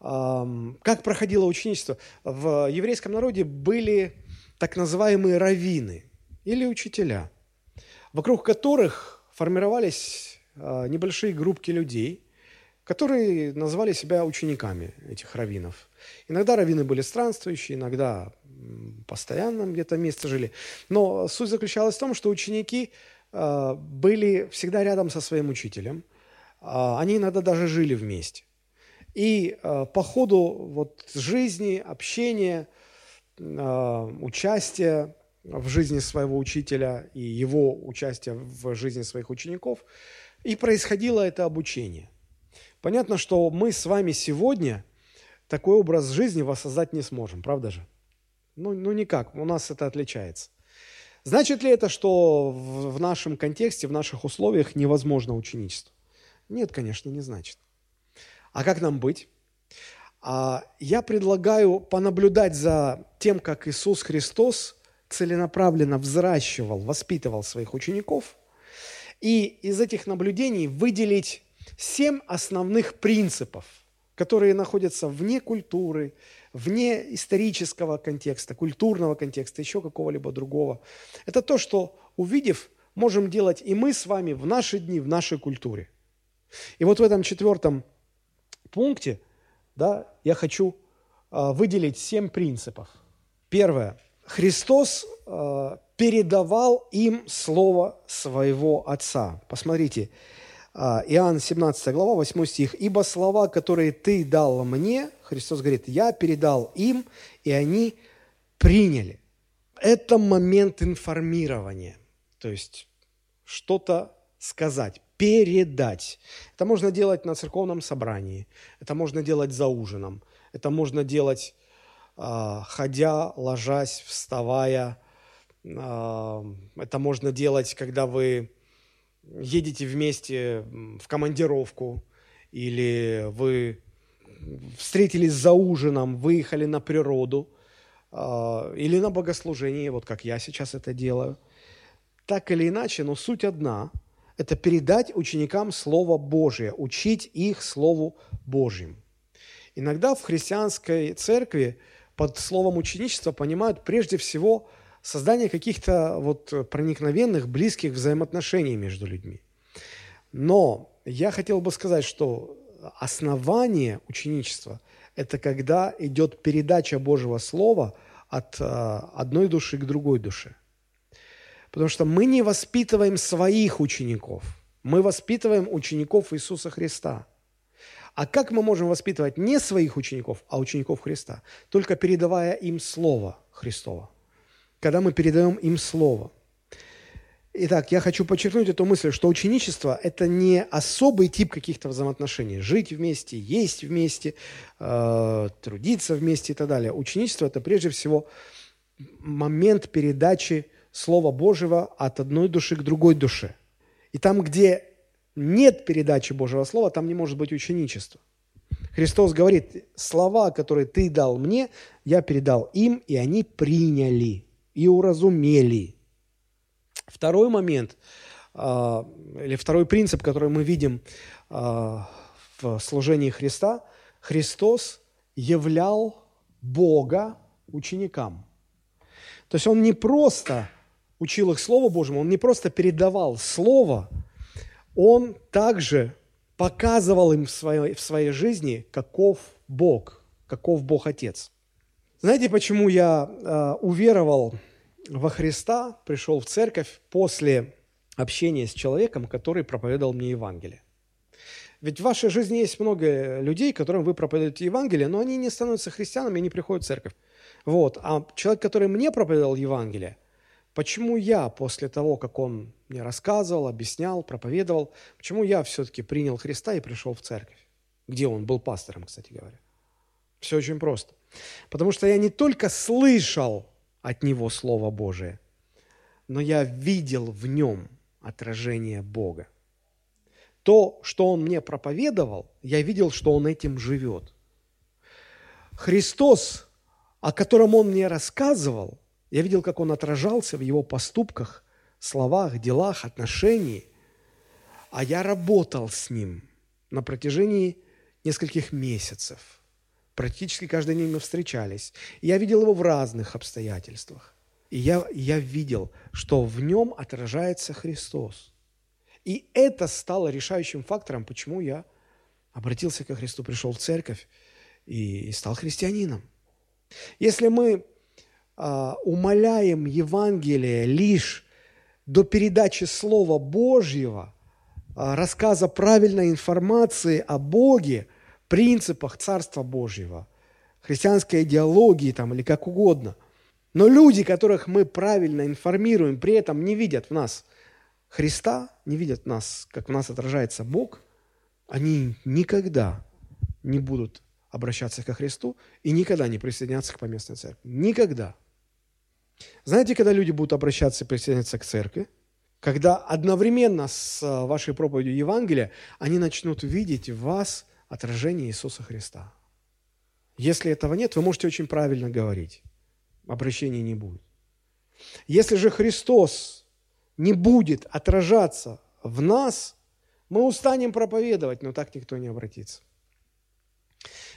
Как проходило ученичество? В еврейском народе были так называемые раввины или учителя, вокруг которых формировались а, небольшие группки людей, которые называли себя учениками этих раввинов. Иногда раввины были странствующие, иногда постоянно где-то место жили. Но суть заключалась в том, что ученики Э, были всегда рядом со своим учителем. Э, они иногда даже жили вместе. И по ходу вот жизни, общения, участия в жизни своего учителя и его участия в жизни своих учеников, и происходило это обучение. Понятно, что мы с вами сегодня такой образ жизни воссоздать не сможем, правда же? Ну, ну никак, у нас это отличается. Значит ли это, что в нашем контексте, в наших условиях невозможно ученичество? Нет, конечно, не значит. А как нам быть? А я предлагаю понаблюдать за тем, как Иисус Христос целенаправленно взращивал, воспитывал своих учеников, и из этих наблюдений выделить семь основных принципов, которые находятся вне культуры, вне исторического контекста, культурного контекста, еще какого-либо другого. Это то, что, увидев, можем делать и мы с вами в наши дни, в нашей культуре. И вот в этом четвертом пункте да, я хочу э, выделить семь принципов. Первое. Христос э, передавал им слово своего Отца. Посмотрите, а, Иоанн 17 глава, 8 стих. «Ибо слова, которые ты дал мне, Христос говорит, я передал им, и они приняли». Это момент информирования, то есть что-то сказать, передать. Это можно делать на церковном собрании, это можно делать за ужином, это можно делать, ходя, ложась, вставая, а, это можно делать, когда вы едете вместе в командировку, или вы встретились за ужином, выехали на природу, а, или на богослужение, вот как я сейчас это делаю. Так или иначе, но суть одна – это передать ученикам Слово Божие, учить их Слову Божьим. Иногда в христианской церкви под словом ученичество понимают прежде всего – создание каких-то вот проникновенных, близких взаимоотношений между людьми. Но я хотел бы сказать, что основание ученичества – это когда идет передача Божьего Слова от э, одной души к другой душе. Потому что мы не воспитываем своих учеников, мы воспитываем учеников Иисуса Христа. А как мы можем воспитывать не своих учеников, а учеников Христа? Только передавая им Слово Христово когда мы передаем им Слово. Итак, я хочу подчеркнуть эту мысль, что ученичество – это не особый тип каких-то взаимоотношений. Жить вместе, есть вместе, э, трудиться вместе и так далее. Ученичество – это прежде всего момент передачи Слова Божьего от одной души к другой душе. И там, где нет передачи Божьего Слова, там не может быть ученичества. Христос говорит, слова, которые ты дал мне, я передал им, и они приняли и уразумели. Второй момент, а, или второй принцип, который мы видим а, в служении Христа, Христос являл Бога ученикам. То есть Он не просто учил их Слову Божьему, Он не просто передавал Слово, Он также показывал им в своей, в своей жизни, каков Бог, каков Бог Отец. Знаете, почему я э, уверовал во Христа, пришел в церковь после общения с человеком, который проповедовал мне Евангелие? Ведь в вашей жизни есть много людей, которым вы проповедуете Евангелие, но они не становятся христианами и не приходят в церковь. Вот. А человек, который мне проповедовал Евангелие, почему я после того, как он мне рассказывал, объяснял, проповедовал, почему я все-таки принял Христа и пришел в церковь? Где он был пастором, кстати говоря. Все очень просто. Потому что я не только слышал от него Слово Божие, но я видел в нем отражение Бога. То, что он мне проповедовал, я видел, что он этим живет. Христос, о котором он мне рассказывал, я видел, как он отражался в его поступках, словах, делах, отношении. А я работал с ним на протяжении нескольких месяцев. Практически каждый день мы встречались. я видел его в разных обстоятельствах. И я, я видел, что в нем отражается Христос. И это стало решающим фактором, почему я обратился ко Христу, пришел в церковь и, и стал христианином. Если мы умоляем Евангелие лишь до передачи Слова Божьего, а, рассказа правильной информации о Боге, принципах Царства Божьего, христианской идеологии там, или как угодно. Но люди, которых мы правильно информируем, при этом не видят в нас Христа, не видят в нас, как в нас отражается Бог, они никогда не будут обращаться ко Христу и никогда не присоединяться к поместной церкви. Никогда. Знаете, когда люди будут обращаться и присоединяться к церкви? Когда одновременно с э, вашей проповедью Евангелия они начнут видеть в вас отражение Иисуса Христа. Если этого нет, вы можете очень правильно говорить. Обращения не будет. Если же Христос не будет отражаться в нас, мы устанем проповедовать, но так никто не обратится.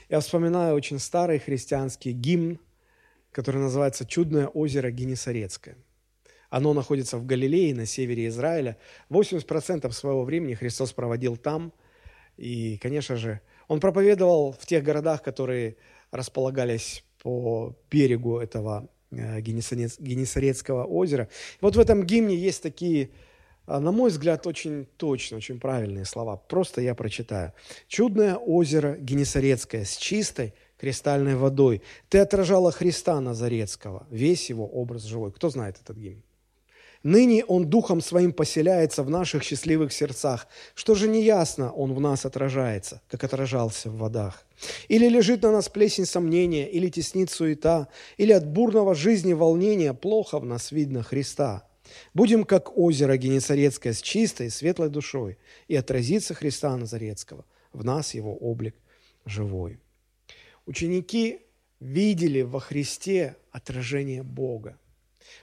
Я вспоминаю очень старый христианский гимн, который называется «Чудное озеро Генесарецкое». Оно находится в Галилее, на севере Израиля. 80% своего времени Христос проводил там – и, конечно же, он проповедовал в тех городах, которые располагались по берегу этого э, Генесарецкого озера. Вот в этом гимне есть такие, э, на мой взгляд, очень точные, очень правильные слова. Просто я прочитаю. «Чудное озеро Генесарецкое с чистой кристальной водой. Ты отражала Христа Назарецкого, весь его образ живой». Кто знает этот гимн? Ныне Он Духом Своим поселяется в наших счастливых сердцах. Что же неясно Он в нас отражается, как отражался в водах? Или лежит на нас плесень сомнения, или теснит суета, или от бурного жизни волнения плохо в нас видно Христа. Будем как озеро Генесарецкое с чистой, светлой душой, и отразится Христа Назарецкого, в нас его облик живой. Ученики видели во Христе отражение Бога.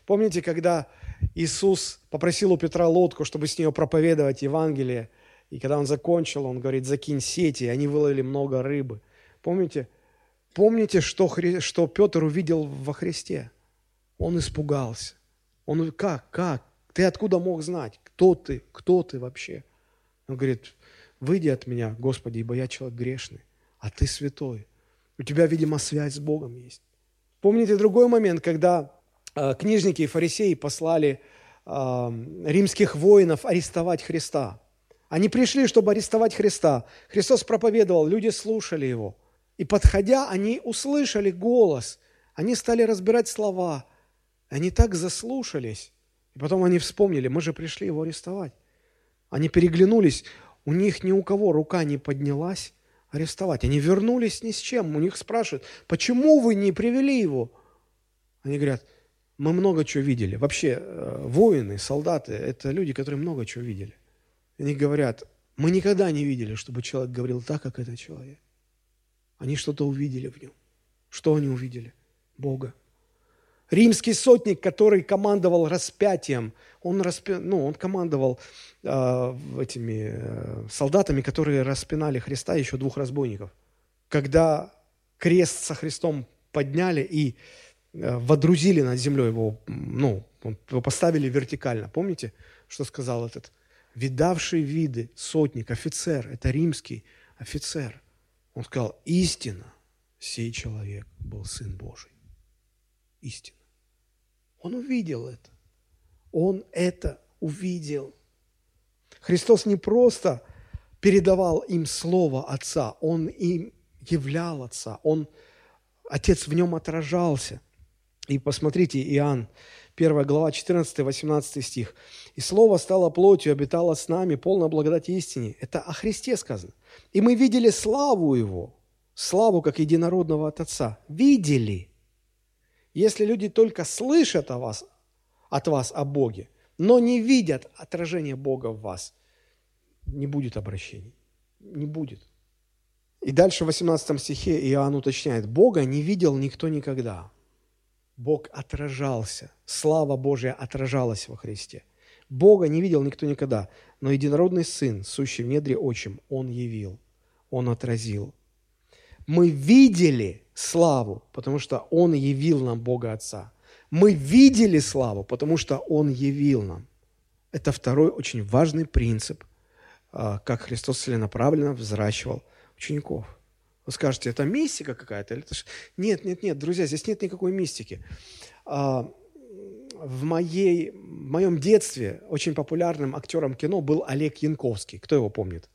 Помните, когда Иисус попросил у Петра лодку, чтобы с нее проповедовать Евангелие, и когда он закончил, он говорит, закинь сети, и они выловили много рыбы. Помните? Помните, что, Хри... что Петр увидел во Христе? Он испугался. Он как, как? Ты откуда мог знать? Кто ты? Кто ты вообще? Он говорит, выйди от меня, Господи, ибо я человек грешный, а ты святой. У тебя, видимо, связь с Богом есть. Помните другой момент, когда Э, книжники и фарисеи послали э, римских воинов арестовать Христа. Они пришли, чтобы арестовать Христа. Христос проповедовал, люди слушали Его. И подходя, они услышали голос. Они стали разбирать слова. Они так заслушались. И потом они вспомнили, мы же пришли Его арестовать. Они переглянулись, у них ни у кого рука не поднялась арестовать. Они вернулись ни с чем. У них спрашивают, почему вы не привели его? Они говорят, мы много чего видели. Вообще, э, воины, солдаты – это люди, которые много чего видели. Они говорят, мы никогда не видели, чтобы человек говорил так, как этот человек. Они что-то увидели в нем. Что они увидели? Бога. Римский сотник, который командовал распятием, он, распя... ну, он командовал э, этими э, солдатами, которые распинали Христа, еще двух разбойников. Когда крест со Христом подняли и Э, водрузили над землей его, ну, его поставили вертикально. Помните, что сказал этот видавший виды сотник, офицер, это римский офицер. Он сказал, истина, сей человек был Сын Божий. Истина. Он увидел это. Он это увидел. Христос не просто передавал им слово Отца, Он им являл Отца, Он, Отец в нем отражался. И посмотрите, Иоанн, 1 глава, 14-18 стих. «И Слово стало плотью, обитало с нами, полно благодати истине». Это о Христе сказано. «И мы видели славу Его, славу как единородного от Отца». Видели. Если люди только слышат о вас, от вас о Боге, но не видят отражение Бога в вас, не будет обращений. Не будет. И дальше в 18 стихе Иоанн уточняет, Бога не видел никто никогда. Бог отражался, слава Божья отражалась во Христе. Бога не видел никто никогда, но единородный Сын, сущий в недре отчим, Он явил, Он отразил. Мы видели славу, потому что Он явил нам Бога Отца. Мы видели славу, потому что Он явил нам. Это второй очень важный принцип, а, как Христос целенаправленно взращивал учеников – вы скажете, это мистика какая-то? Это ж... Нет, нет, нет, друзья, здесь нет никакой мистики. А, в, моей, в моем детстве очень популярным актером кино был Олег Янковский. Кто его помнит?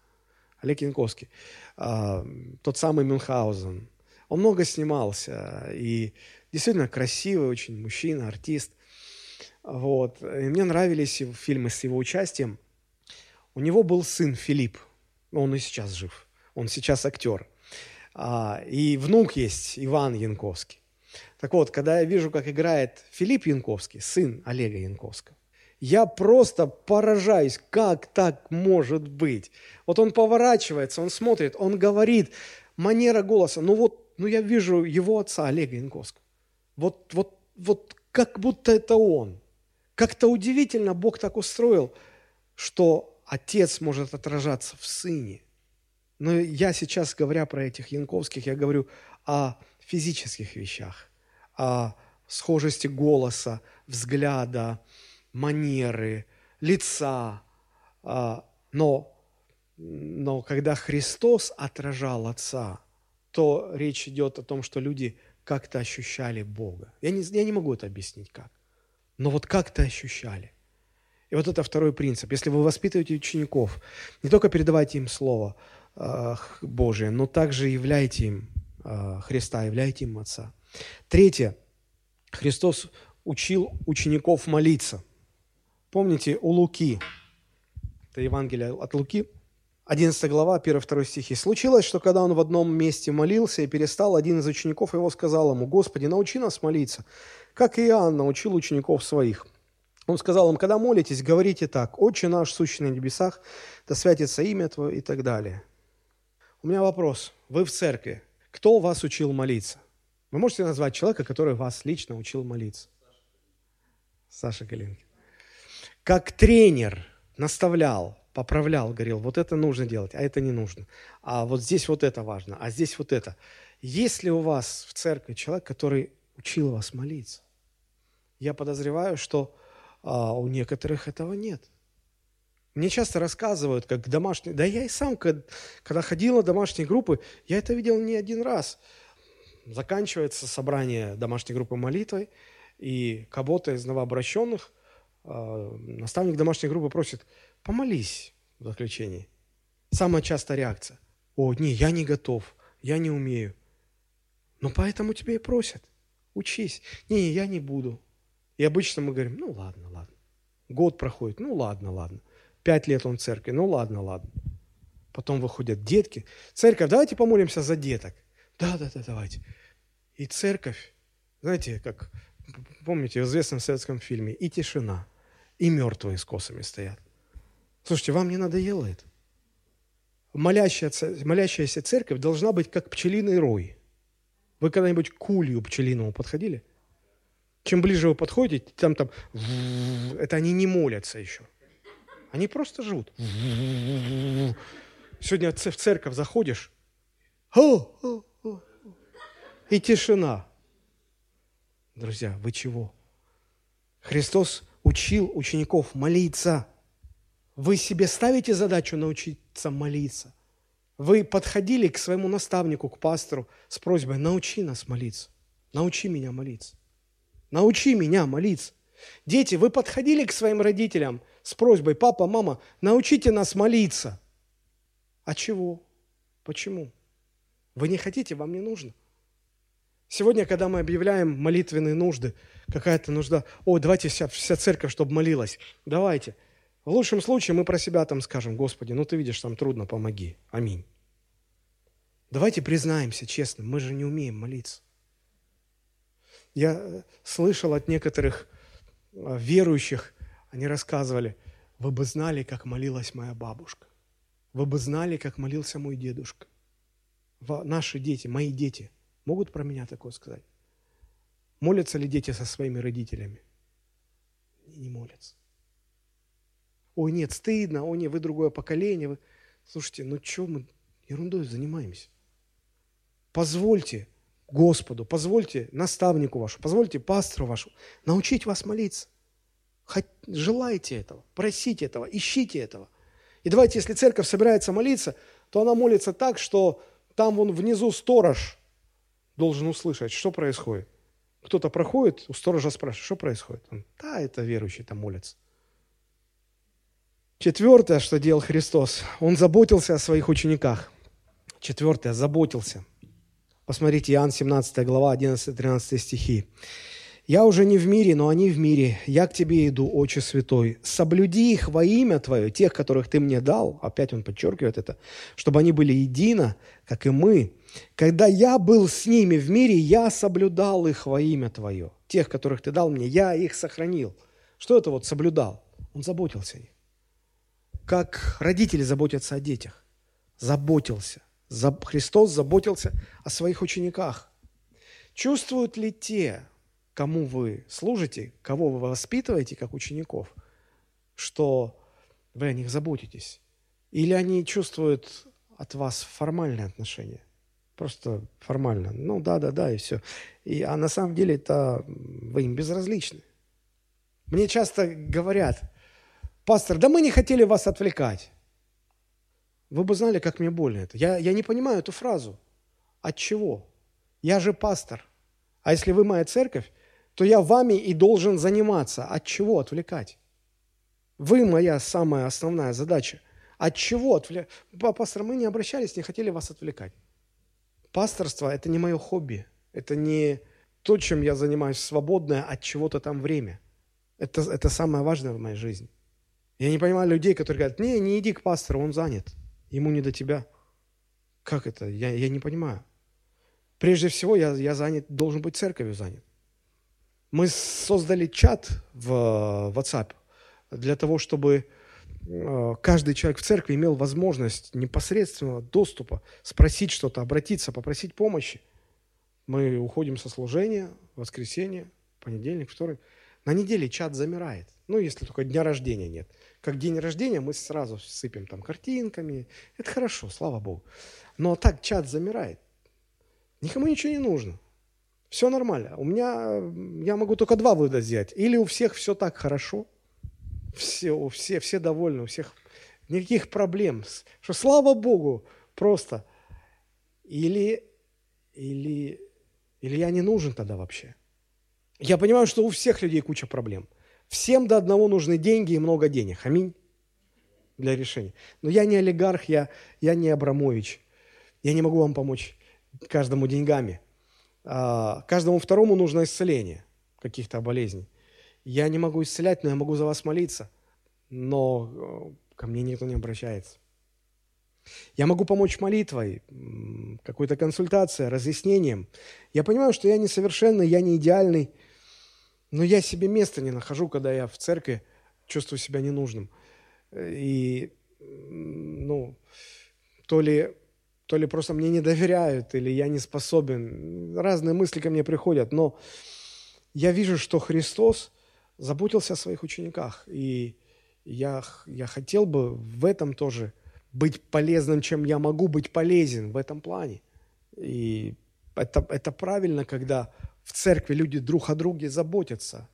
Олег Янковский. А, тот самый Мюнхгаузен. Он много снимался. И действительно красивый очень мужчина, артист. Вот. И мне нравились фильмы с его участием. У него был сын Филипп. Он и сейчас жив. Он сейчас актер. А, и внук есть Иван Янковский. Так вот, когда я вижу, как играет Филипп Янковский, сын Олега Янковского, я просто поражаюсь, как так может быть. Вот он поворачивается, он смотрит, он говорит, манера голоса, ну вот, ну я вижу его отца Олега Янковского. Вот, вот, вот как будто это он. Как-то удивительно Бог так устроил, что отец может отражаться в сыне. Но я сейчас, говоря про этих Янковских, я говорю о физических вещах, о схожести голоса, взгляда, манеры, лица. А, но, но когда Христос отражал Отца, то речь идет о том, что люди как-то ощущали Бога. Я не, я не могу это объяснить как. Но вот как-то ощущали. И вот это второй принцип. Если вы воспитываете учеников, не только передавайте им Слово, Божие, но также являйте им а, Христа, являйте им Отца. Третье. Христос учил учеников молиться. Помните, у Луки, это Евангелие от Луки, 11 глава, 1-2 стихи. «Случилось, что когда он в одном месте молился и перестал, один из учеников его сказал ему, «Господи, научи нас молиться, как Иоанн научил учеников своих». Он сказал им, когда молитесь, говорите так, «Отче наш, сущий на небесах, да святится имя Твое» и так далее. У меня вопрос. Вы в церкви. Кто вас учил молиться? Вы можете назвать человека, который вас лично учил молиться? Саша Калинкин. Как тренер наставлял, поправлял, говорил, вот это нужно делать, а это не нужно. А вот здесь вот это важно, а здесь вот это. Есть ли у вас в церкви человек, который учил вас молиться? Я подозреваю, что а, у некоторых этого нет. Мне часто рассказывают, как домашние... Да я и сам, когда ходил на домашние группы, я это видел не один раз. Заканчивается собрание домашней группы молитвой, и кого-то из новообращенных наставник домашней группы просит, помолись в заключении. Самая частая реакция. О, не, я не готов, я не умею. Но поэтому тебе и просят. Учись. Не, я не буду. И обычно мы говорим, ну ладно, ладно. Год проходит, ну ладно, ладно. Пять лет он в церкви. Ну ладно, ладно. Потом выходят детки. Церковь, давайте помолимся за деток. Да, да, да, давайте. И церковь, знаете, как, помните, в известном советском фильме, и тишина, и мертвые с косами стоят. Слушайте, вам не надоело это? Молящаяся, молящаяся церковь должна быть как пчелиный рой. Вы когда-нибудь к улью пчелиному подходили? Чем ближе вы подходите, там там, это они не молятся еще. Они просто живут. Сегодня в церковь заходишь, и тишина. Друзья, вы чего? Христос учил учеников молиться. Вы себе ставите задачу научиться молиться? Вы подходили к своему наставнику, к пастору с просьбой, научи нас молиться. Научи меня молиться. Научи меня молиться. Дети, вы подходили к своим родителям с просьбой, папа, мама, научите нас молиться. А чего? Почему? Вы не хотите, вам не нужно. Сегодня, когда мы объявляем молитвенные нужды, какая-то нужда, о, давайте вся, вся церковь, чтобы молилась, давайте. В лучшем случае мы про себя там скажем, Господи, ну ты видишь, там трудно, помоги. Аминь. Давайте признаемся честно, мы же не умеем молиться. Я э, слышал от некоторых э, верующих, они рассказывали, вы бы знали, как молилась моя бабушка. Вы бы знали, как молился мой дедушка. Наши дети, мои дети могут про меня такое сказать? Молятся ли дети со своими родителями? Не молятся. Ой, нет, стыдно, ой, нет, вы другое поколение. Вы... Слушайте, ну что мы ерундой занимаемся? Позвольте Господу, позвольте наставнику вашему, позвольте пастору вашему научить вас молиться. Хоть желайте этого, просите этого, ищите этого. И давайте, если церковь собирается молиться, то она молится так, что там вон внизу сторож должен услышать, что происходит. Кто-то проходит, у сторожа спрашивает, что происходит? Он, да, это верующий там молится. Четвертое, что делал Христос, Он заботился о своих учениках. Четвертое, заботился – Посмотрите, Иоанн 17 глава, 11-13 стихи. «Я уже не в мире, но они в мире. Я к тебе иду, Отче Святой. Соблюди их во имя Твое, тех, которых Ты мне дал». Опять он подчеркивает это. «Чтобы они были едино, как и мы. Когда я был с ними в мире, я соблюдал их во имя Твое. Тех, которых Ты дал мне, я их сохранил». Что это вот соблюдал? Он заботился о них. Как родители заботятся о детях. Заботился. Христос заботился о своих учениках. Чувствуют ли те, кому вы служите, кого вы воспитываете как учеников, что вы о них заботитесь? Или они чувствуют от вас формальные отношения? Просто формально. Ну да, да, да, и все. И, а на самом деле это вы им безразличны. Мне часто говорят, пастор, да мы не хотели вас отвлекать. Вы бы знали, как мне больно это. Я, я не понимаю эту фразу. От чего? Я же пастор. А если вы моя церковь, то я вами и должен заниматься. От чего отвлекать? Вы моя самая основная задача. От чего отвлекать? Пастор, мы не обращались, не хотели вас отвлекать. Пасторство – это не мое хобби. Это не то, чем я занимаюсь свободное от чего-то там время. Это, это самое важное в моей жизни. Я не понимаю людей, которые говорят, не, не иди к пастору, он занят. Ему не до тебя. Как это? Я, я не понимаю. Прежде всего, я, я занят, должен быть церковью занят. Мы создали чат в WhatsApp для того, чтобы э, каждый человек в церкви имел возможность непосредственного доступа, спросить что-то, обратиться, попросить помощи. Мы уходим со служения, воскресенье, понедельник, вторник. На неделе чат замирает. Ну, если только дня рождения нет как день рождения, мы сразу сыпем там картинками. Это хорошо, слава Богу. Но так чат замирает. Никому ничего не нужно. Все нормально. У меня, я могу только два вывода сделать. Или у всех все так хорошо, все, все, все довольны, у всех никаких проблем. Что слава Богу, просто. Или, или, или я не нужен тогда вообще. Я понимаю, что у всех людей куча проблем – Всем до одного нужны деньги и много денег. Аминь. Для решения. Но я не олигарх, я, я не Абрамович. Я не могу вам помочь каждому деньгами. А, каждому второму нужно исцеление каких-то болезней. Я не могу исцелять, но я могу за вас молиться. Но э, ко мне никто не обращается. Я могу помочь молитвой, какой-то консультацией, разъяснением. Я понимаю, что я несовершенный, я не идеальный – но я себе места не нахожу, когда я в церкви чувствую себя ненужным. И, ну, то ли, то ли просто мне не доверяют, или я не способен. Разные мысли ко мне приходят, но я вижу, что Христос заботился о своих учениках. И я, я хотел бы в этом тоже быть полезным, чем я могу быть полезен в этом плане. И это, это правильно, когда в церкви люди друг о друге заботятся.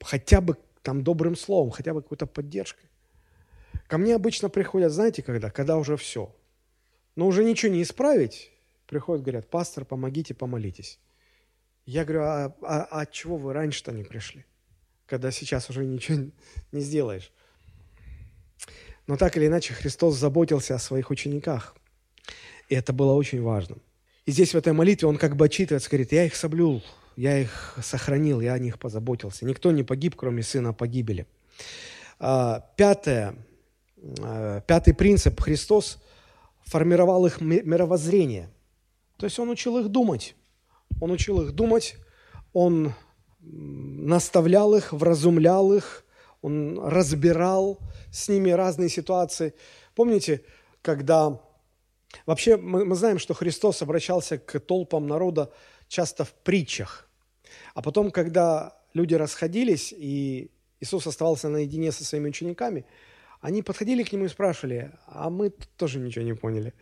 Хотя бы там добрым словом, хотя бы какой-то поддержкой. Ко мне обычно приходят, знаете, когда? Когда уже все. Но уже ничего не исправить. Приходят, говорят, пастор, помогите, помолитесь. Я говорю, а, а, а от чего вы раньше-то не пришли? Когда сейчас уже ничего не сделаешь. Но так или иначе Христос заботился о своих учениках. И это было очень важно. И здесь в этой молитве он как бы отчитывается, говорит, я их соблюл, я их сохранил, я о них позаботился. Никто не погиб, кроме сына погибели. А, пятое, а, пятый принцип. Христос формировал их мировоззрение. То есть он учил их думать. Он учил их думать, он наставлял их, вразумлял их, он разбирал с ними разные ситуации. Помните, когда... Вообще мы, мы знаем, что Христос обращался к толпам народа часто в притчах. А потом, когда люди расходились, и Иисус оставался наедине со своими учениками, они подходили к нему и спрашивали, а мы тоже ничего не поняли,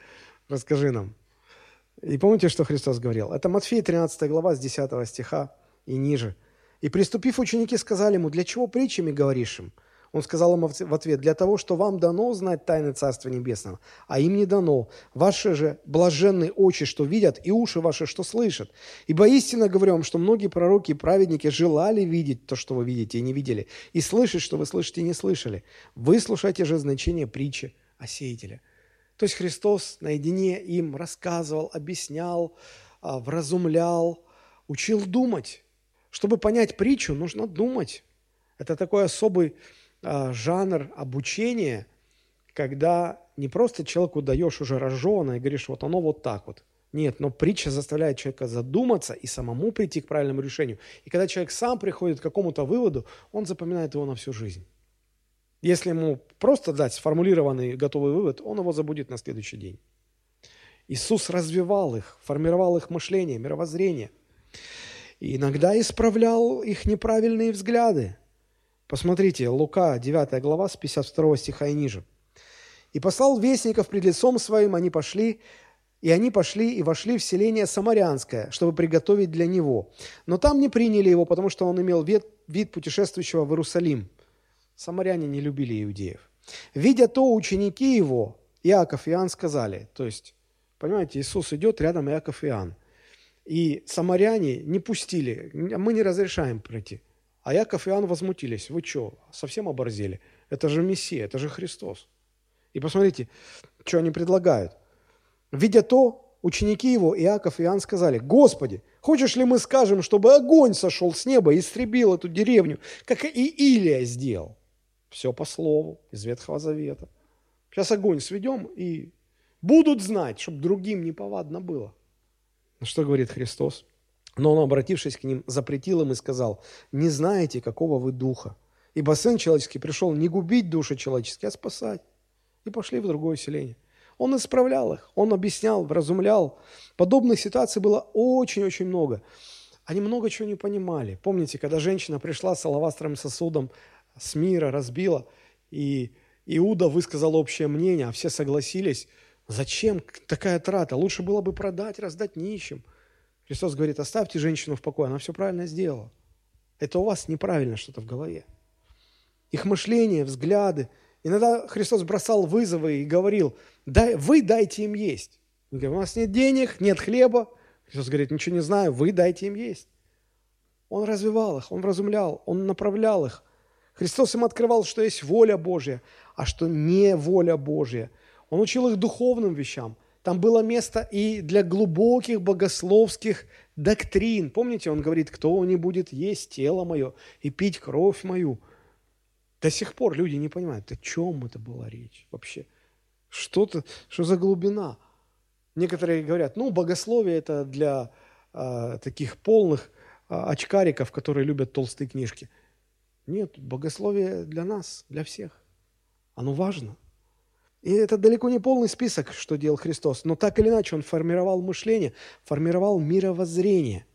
расскажи нам. И помните, что Христос говорил? Это Матфея 13 глава с 10 стиха и ниже. «И приступив, ученики сказали ему, для чего притчами говоришь им?» Он сказал им в ответ, «Для того, что вам дано знать тайны Царства Небесного, а им не дано. Ваши же блаженные очи, что видят, и уши ваши, что слышат. Ибо истинно говорю вам, что многие пророки и праведники желали видеть то, что вы видите, и не видели, и слышать, что вы слышите, и не слышали. Выслушайте же значение притчи о сеятеле». То есть Христос наедине им рассказывал, объяснял, а, вразумлял, учил думать. Чтобы понять притчу, нужно думать. Это такой особый а, жанр обучения, когда не просто человеку даешь уже рожженое и говоришь, вот оно вот так вот. Нет, но притча заставляет человека задуматься и самому прийти к правильному решению. И когда человек сам приходит к какому-то выводу, он запоминает его на всю жизнь. Если ему просто дать сформулированный готовый вывод, он его забудет на следующий день. Иисус развивал их, формировал их мышление, мировоззрение. И иногда исправлял их неправильные взгляды. Посмотрите, Лука, 9 глава, с 52 стиха и ниже. «И послал вестников пред лицом своим, они пошли, и они пошли и вошли в селение Самарянское, чтобы приготовить для него. Но там не приняли его, потому что он имел вид, вид путешествующего в Иерусалим. Самаряне не любили иудеев. Видя то, ученики его, Иаков и Иоанн сказали, то есть, понимаете, Иисус идет, рядом Иаков и Иоанн. И самаряне не пустили, мы не разрешаем пройти. А Яков и Иоанн возмутились. Вы что, совсем оборзели? Это же Мессия, это же Христос. И посмотрите, что они предлагают. Видя то, ученики его, Иаков и Иоанн сказали, «Господи, хочешь ли мы скажем, чтобы огонь сошел с неба и истребил эту деревню, как и Илия сделал?» Все по слову из Ветхого Завета. Сейчас огонь сведем и будут знать, чтобы другим неповадно было. Что говорит Христос? Но он, обратившись к ним, запретил им и сказал, «Не знаете, какого вы духа, ибо Сын Человеческий пришел не губить души человеческие, а спасать». И пошли в другое селение. Он исправлял их, он объяснял, вразумлял. Подобных ситуаций было очень-очень много. Они много чего не понимали. Помните, когда женщина пришла с алавастровым сосудом с мира разбила, и Иуда высказал общее мнение, а все согласились. Зачем такая трата? Лучше было бы продать, раздать нищим. Христос говорит, оставьте женщину в покое, она все правильно сделала. Это у вас неправильно что-то в голове. Их мышление, взгляды. Иногда Христос бросал вызовы и говорил, Дай, вы дайте им есть. Он говорит, у нас нет денег, нет хлеба. Христос говорит, ничего не знаю, вы дайте им есть. Он развивал их, он вразумлял, он направлял их – Христос им открывал, что есть воля Божья, а что не воля Божья. Он учил их духовным вещам. Там было место и для глубоких богословских доктрин. Помните, он говорит, кто не будет есть тело мое и пить кровь мою. До сих пор люди не понимают, о чем это была речь вообще. Что-то, что за глубина? Некоторые говорят, ну, богословие это для э, таких полных э, очкариков, которые любят толстые книжки – нет, богословие для нас, для всех. Оно важно. И это далеко не полный список, что делал Христос, но так или иначе он формировал мышление, формировал мировоззрение.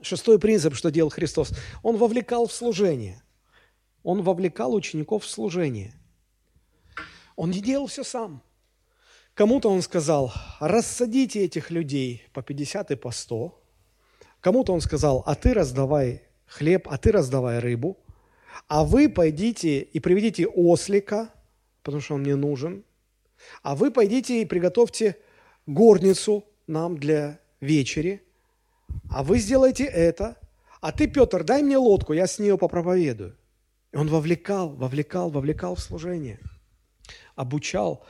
Шестой принцип, что делал Христос, он вовлекал в служение. Он вовлекал учеников в служение. Он не делал все сам. Кому-то он сказал, рассадите этих людей по 50 и по 100. Кому-то он сказал, а ты раздавай хлеб, а ты раздавай рыбу, а вы пойдите и приведите ослика, потому что он мне нужен, а вы пойдите и приготовьте горницу нам для вечери, а вы сделайте это, а ты, Петр, дай мне лодку, я с нее попроповедую. И он вовлекал, вовлекал, вовлекал в служение. обучал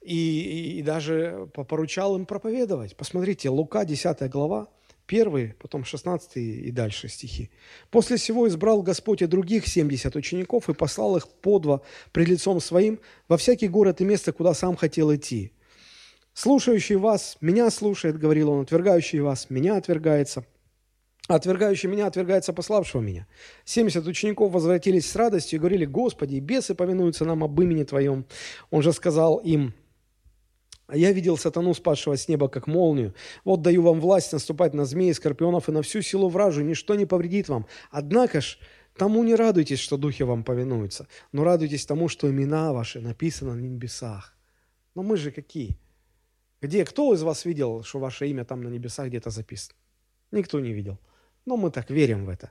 и, и даже поручал им проповедовать. Посмотрите, Лука, 10 глава, 1, потом 16 и дальше стихи. «После всего избрал Господь и других 70 учеников и послал их по два пред лицом своим во всякий город и место, куда сам хотел идти. Слушающий вас, меня слушает, говорил он, отвергающий вас, меня отвергается, а отвергающий меня отвергается пославшего меня. 70 учеников возвратились с радостью и говорили, Господи, бесы повинуются нам об имени Твоем. Он же сказал им, а я видел сатану, спасшего с неба, как молнию. Вот даю вам власть наступать на змеи, скорпионов и на всю силу вражу, ничто не повредит вам. Однако ж, тому не радуйтесь, что духи вам повинуются, но радуйтесь тому, что имена ваши написаны на небесах. Но мы же какие? Где, кто из вас видел, что ваше имя там на небесах где-то записано? Никто не видел. Но мы так верим в это.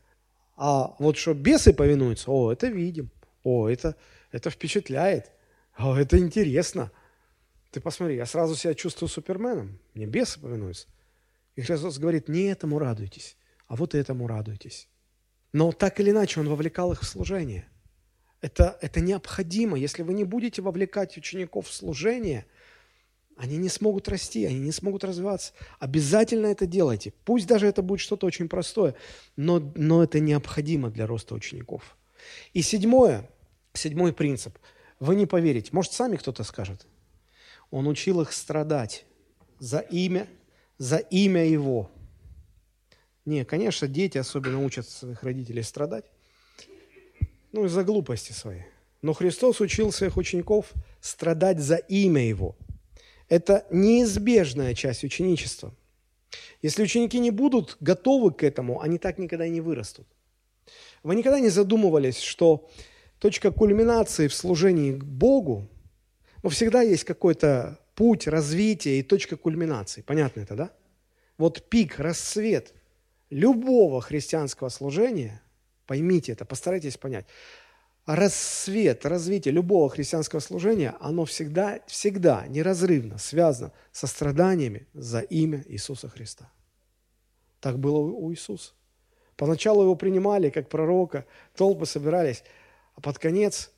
А вот что бесы повинуются, о, это видим. О, это, это впечатляет. О, это интересно. Ты посмотри, я сразу себя чувствую суперменом. Мне бесы повинуются. И Христос говорит, не этому радуйтесь, а вот этому радуйтесь. Но так или иначе он вовлекал их в служение. Это, это необходимо. Если вы не будете вовлекать учеников в служение, они не смогут расти, они не смогут развиваться. Обязательно это делайте. Пусть даже это будет что-то очень простое, но, но это необходимо для роста учеников. И седьмое, седьмой принцип. Вы не поверите. Может, сами кто-то скажет – он учил их страдать за имя, за имя Его. Не, конечно, дети особенно учат своих родителей страдать. Ну, из-за глупости своей. Но Христос учил своих учеников страдать за имя Его. Это неизбежная часть ученичества. Если ученики не будут готовы к этому, они так никогда и не вырастут. Вы никогда не задумывались, что точка кульминации в служении к Богу но всегда есть какой-то путь развития и точка кульминации. Понятно это, да? Вот пик, расцвет любого христианского служения, поймите это, постарайтесь понять, рассвет, развитие любого христианского служения, оно всегда, всегда неразрывно связано со страданиями за имя Иисуса Христа. Так было у Иисуса. Поначалу его принимали как пророка, толпы собирались, а под конец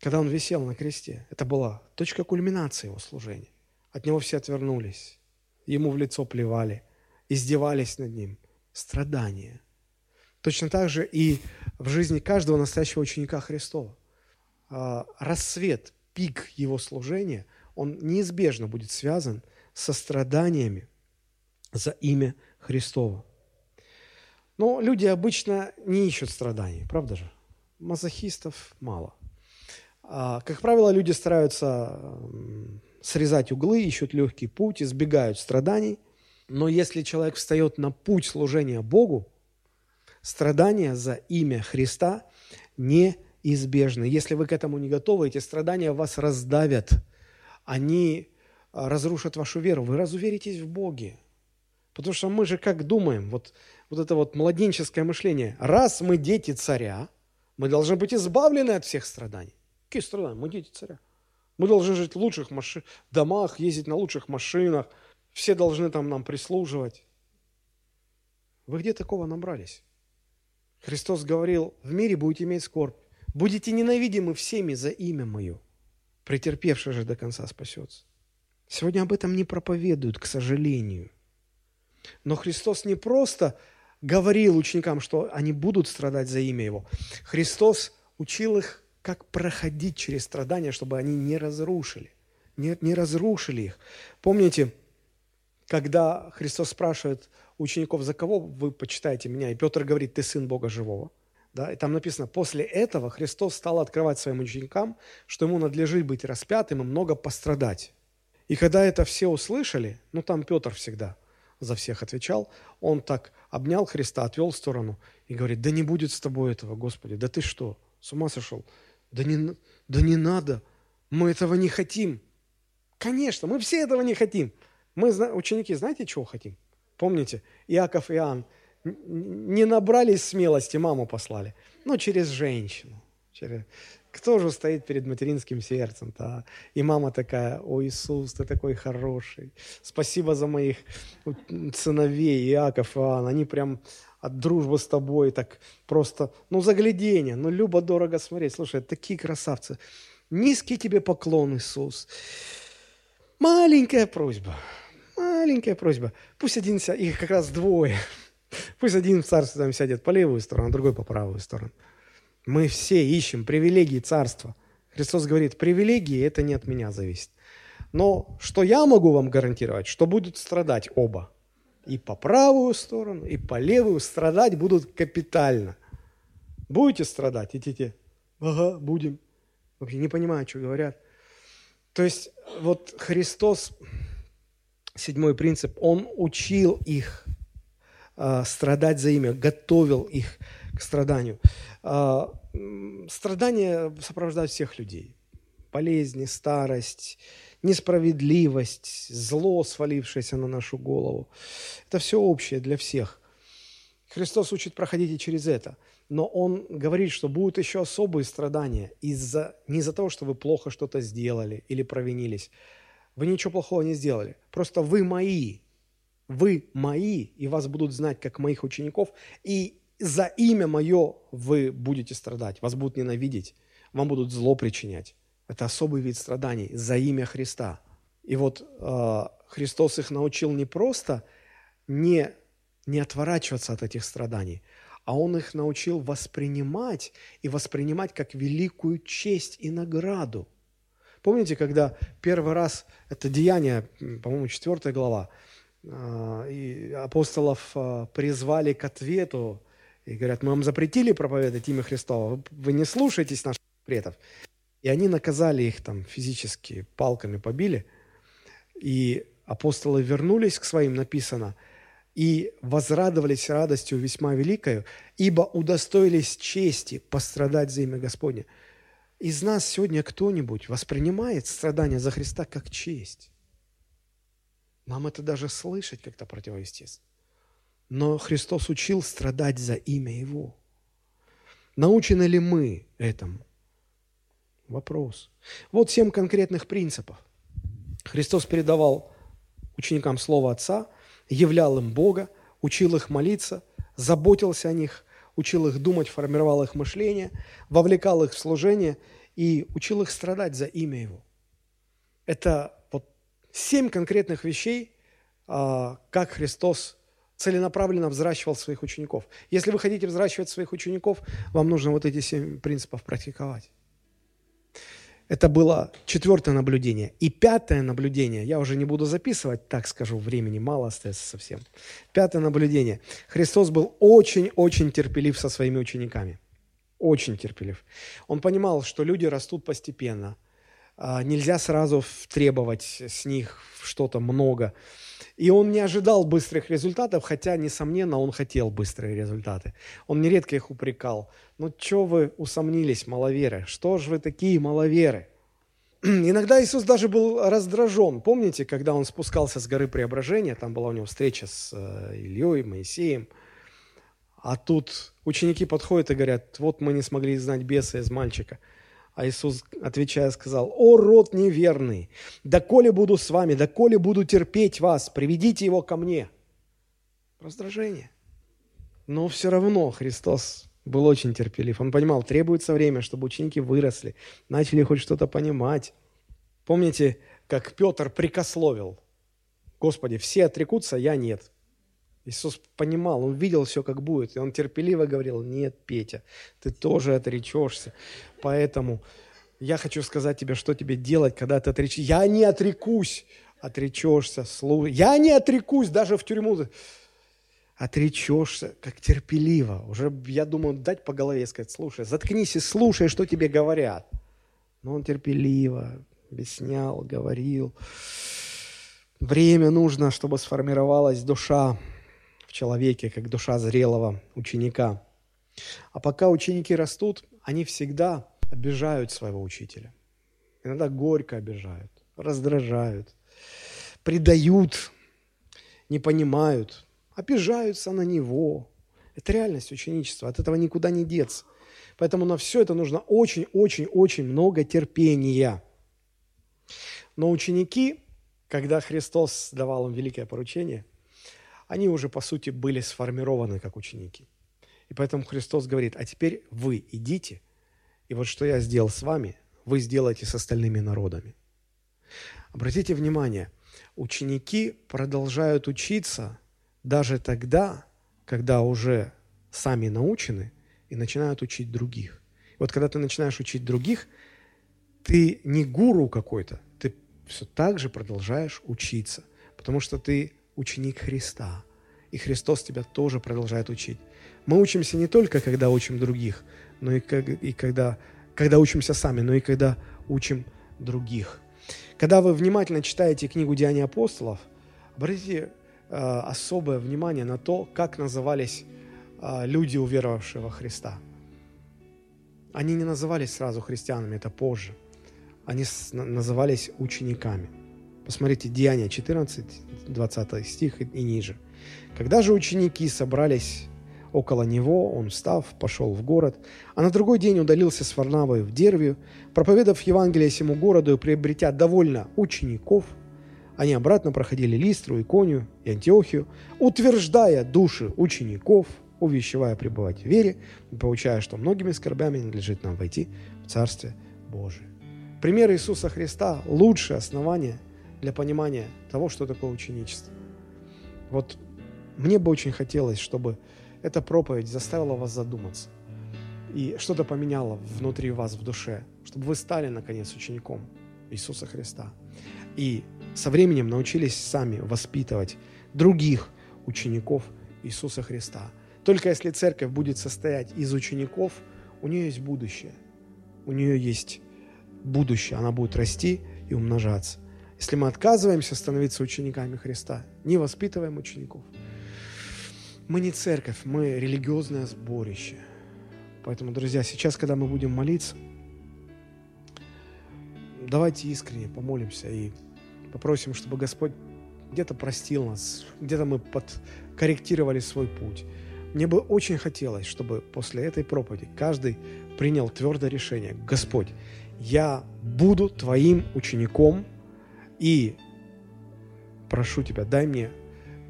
когда он висел на кресте. Это была точка кульминации его служения. От него все отвернулись, ему в лицо плевали, издевались над ним. Страдания. Точно так же и в жизни каждого настоящего ученика Христова. А, рассвет, пик его служения, он неизбежно будет связан со страданиями за имя Христова. Но люди обычно не ищут страданий, правда же? Мазохистов мало – как правило, люди стараются срезать углы, ищут легкий путь, избегают страданий. Но если человек встает на путь служения Богу, страдания за имя Христа неизбежны. Если вы к этому не готовы, эти страдания вас раздавят. Они а, разрушат вашу веру. Вы разуверитесь в Боге. Потому что мы же как думаем, вот, вот это вот младенческое мышление. Раз мы дети царя, мы должны быть избавлены от всех страданий. Какие страдания? Мы дети царя. Мы должны жить в лучших маши... домах, ездить на лучших машинах. Все должны там нам прислуживать. Вы где такого набрались? Христос говорил, в мире будете иметь скорбь. Будете ненавидимы всеми за имя Мое. Претерпевший же до конца спасется. Сегодня об этом не проповедуют, к сожалению. Но Христос не просто говорил ученикам, что они будут страдать за имя Его. Христос учил их как проходить через страдания, чтобы они не разрушили, не, не разрушили их. Помните, когда Христос спрашивает учеников, за кого вы почитаете меня, и Петр говорит, ты сын Бога живого. Да? И там написано, после этого Христос стал открывать своим ученикам, что ему надлежит быть распятым и много пострадать. И когда это все услышали, ну там Петр всегда за всех отвечал, он так обнял Христа, отвел в сторону и говорит, да не будет с тобой этого, Господи, да ты что, с ума сошел? Да не, да не надо, мы этого не хотим. Конечно, мы все этого не хотим. Мы, ученики, знаете, чего хотим? Помните, Иаков и Иоанн не набрались смелости, маму послали, но через женщину. Через... Кто же стоит перед материнским сердцем-то? И мама такая, о Иисус, ты такой хороший. Спасибо за моих сыновей, Иаков и Иоанн. Они прям от дружбы с тобой, так просто, ну, заглядение, ну, любо-дорого смотреть. Слушай, такие красавцы. Низкий тебе поклон, Иисус. Маленькая просьба, маленькая просьба. Пусть один, их как раз двое. Пусть один в царстве там сядет по левую сторону, а другой по правую сторону. Мы все ищем привилегии царства. Христос говорит, привилегии это не от меня зависит. Но что я могу вам гарантировать, что будут страдать оба. И по правую сторону, и по левую страдать будут капитально. Будете страдать? Идите. Ага, будем. Вообще не понимаю, что говорят. То есть вот Христос, седьмой принцип, Он учил их э, страдать за имя, готовил их к страданию. Э, страдания сопровождают всех людей. Болезни, старость, несправедливость, зло, свалившееся на нашу голову. Это все общее для всех. Христос учит проходить и через это – но он говорит, что будут еще особые страдания из-за, не из-за того, что вы плохо что-то сделали или провинились. Вы ничего плохого не сделали. Просто вы мои. Вы мои, и вас будут знать как моих учеников. И за имя мое вы будете страдать. Вас будут ненавидеть. Вам будут зло причинять. Это особый вид страданий за имя Христа. И вот э, Христос их научил не просто не, не отворачиваться от этих страданий – а он их научил воспринимать и воспринимать как великую честь и награду. Помните, когда первый раз это деяние, по-моему, четвертая глава, а, и апостолов а, призвали к ответу и говорят, мы вам запретили проповедовать имя Христова, вы не слушаетесь наших предков. И они наказали их там физически, палками побили. И апостолы вернулись к своим, написано – и возрадовались радостью весьма великою, ибо удостоились чести пострадать за имя Господне. Из нас сегодня кто-нибудь воспринимает страдания за Христа как честь? Нам это даже слышать как-то противоестественно. Но Христос учил страдать за имя Его. Научены ли мы этому? Вопрос. Вот семь конкретных принципов. Христос передавал ученикам Слово Отца – являл им Бога, учил их молиться, заботился о них, учил их думать, формировал их мышление, вовлекал их в служение и учил их страдать за имя Его. Это вот семь конкретных вещей, а, как Христос целенаправленно взращивал своих учеников. Если вы хотите взращивать своих учеников, вам нужно вот эти семь принципов практиковать. Это было четвертое наблюдение. И пятое наблюдение, я уже не буду записывать, так скажу, времени мало остается совсем. Пятое наблюдение. Христос был очень-очень терпелив со своими учениками. Очень терпелив. Он понимал, что люди растут постепенно. А, нельзя сразу требовать с них что-то много. И он не ожидал быстрых результатов, хотя, несомненно, он хотел быстрые результаты. Он нередко их упрекал. Ну, что вы усомнились, маловеры? Что же вы такие маловеры? Иногда Иисус даже был раздражен. Помните, когда он спускался с горы Преображения, там была у него встреча с э, Ильей, Моисеем, а тут ученики подходят и говорят, вот мы не смогли знать беса из мальчика – а Иисус, отвечая, сказал, «О, род неверный, доколе буду с вами, доколе буду терпеть вас, приведите его ко мне». Раздражение. Но все равно Христос был очень терпелив. Он понимал, требуется время, чтобы ученики выросли, начали хоть что-то понимать. Помните, как Петр прикословил? Господи, все отрекутся, я нет. Иисус понимал, он видел все, как будет. И он терпеливо говорил, нет, Петя, ты тоже отречешься. Поэтому я хочу сказать тебе, что тебе делать, когда ты отречешься. Я не отрекусь, отречешься, слушай. Я не отрекусь даже в тюрьму. Отречешься, как терпеливо. Уже, я думаю, дать по голове сказать, слушай, заткнись и слушай, что тебе говорят. Но он терпеливо объяснял, говорил. Время нужно, чтобы сформировалась душа человеке, как душа зрелого ученика. А пока ученики растут, они всегда обижают своего учителя. Иногда горько обижают, раздражают, предают, не понимают, обижаются на него. Это реальность ученичества, от этого никуда не деться. Поэтому на все это нужно очень-очень-очень много терпения. Но ученики, когда Христос давал им великое поручение – они уже, по сути, были сформированы как ученики. И поэтому Христос говорит, а теперь вы идите, и вот что я сделал с вами, вы сделаете с остальными народами. Обратите внимание, ученики продолжают учиться даже тогда, когда уже сами научены и начинают учить других. И вот когда ты начинаешь учить других, ты не гуру какой-то, ты все так же продолжаешь учиться, потому что ты ученик Христа, и Христос тебя тоже продолжает учить. Мы учимся не только, когда учим других, но и, как, и когда, когда учимся сами, но и когда учим других. Когда вы внимательно читаете книгу «Деяния апостолов», обратите э, особое внимание на то, как назывались э, люди, уверовавшие во Христа. Они не назывались сразу христианами, это позже. Они назывались учениками. Посмотрите, Деяния 14, 20 стих и ниже. Когда же ученики собрались около него, он, встав, пошел в город, а на другой день удалился с Варнавой в Дервию, проповедав Евангелие всему городу и приобретя довольно учеников, они обратно проходили Листру, Иконию и Антиохию, утверждая души учеников, увещевая пребывать в вере и получая, что многими скорбями надлежит нам войти в Царствие Божие. Пример Иисуса Христа – лучшее основание для понимания того, что такое ученичество. Вот мне бы очень хотелось, чтобы эта проповедь заставила вас задуматься и что-то поменяло внутри вас в душе, чтобы вы стали, наконец, учеником Иисуса Христа. И со временем научились сами воспитывать других учеников Иисуса Христа. Только если церковь будет состоять из учеников, у нее есть будущее. У нее есть будущее. Она будет расти и умножаться. Если мы отказываемся становиться учениками Христа, не воспитываем учеников – мы не церковь, мы религиозное сборище. Поэтому, друзья, сейчас, когда мы будем молиться, давайте искренне помолимся и попросим, чтобы Господь где-то простил нас, где-то мы подкорректировали свой путь. Мне бы очень хотелось, чтобы после этой проповеди каждый принял твердое решение. Господь, я буду Твоим учеником и прошу Тебя, дай мне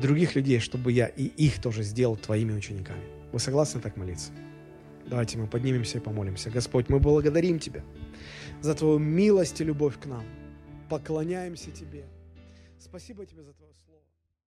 других людей, чтобы я и их тоже сделал твоими учениками. Вы согласны так молиться? Давайте мы поднимемся и помолимся. Господь, мы благодарим Тебя за Твою милость и любовь к нам. Поклоняемся Тебе. Спасибо Тебе за слово.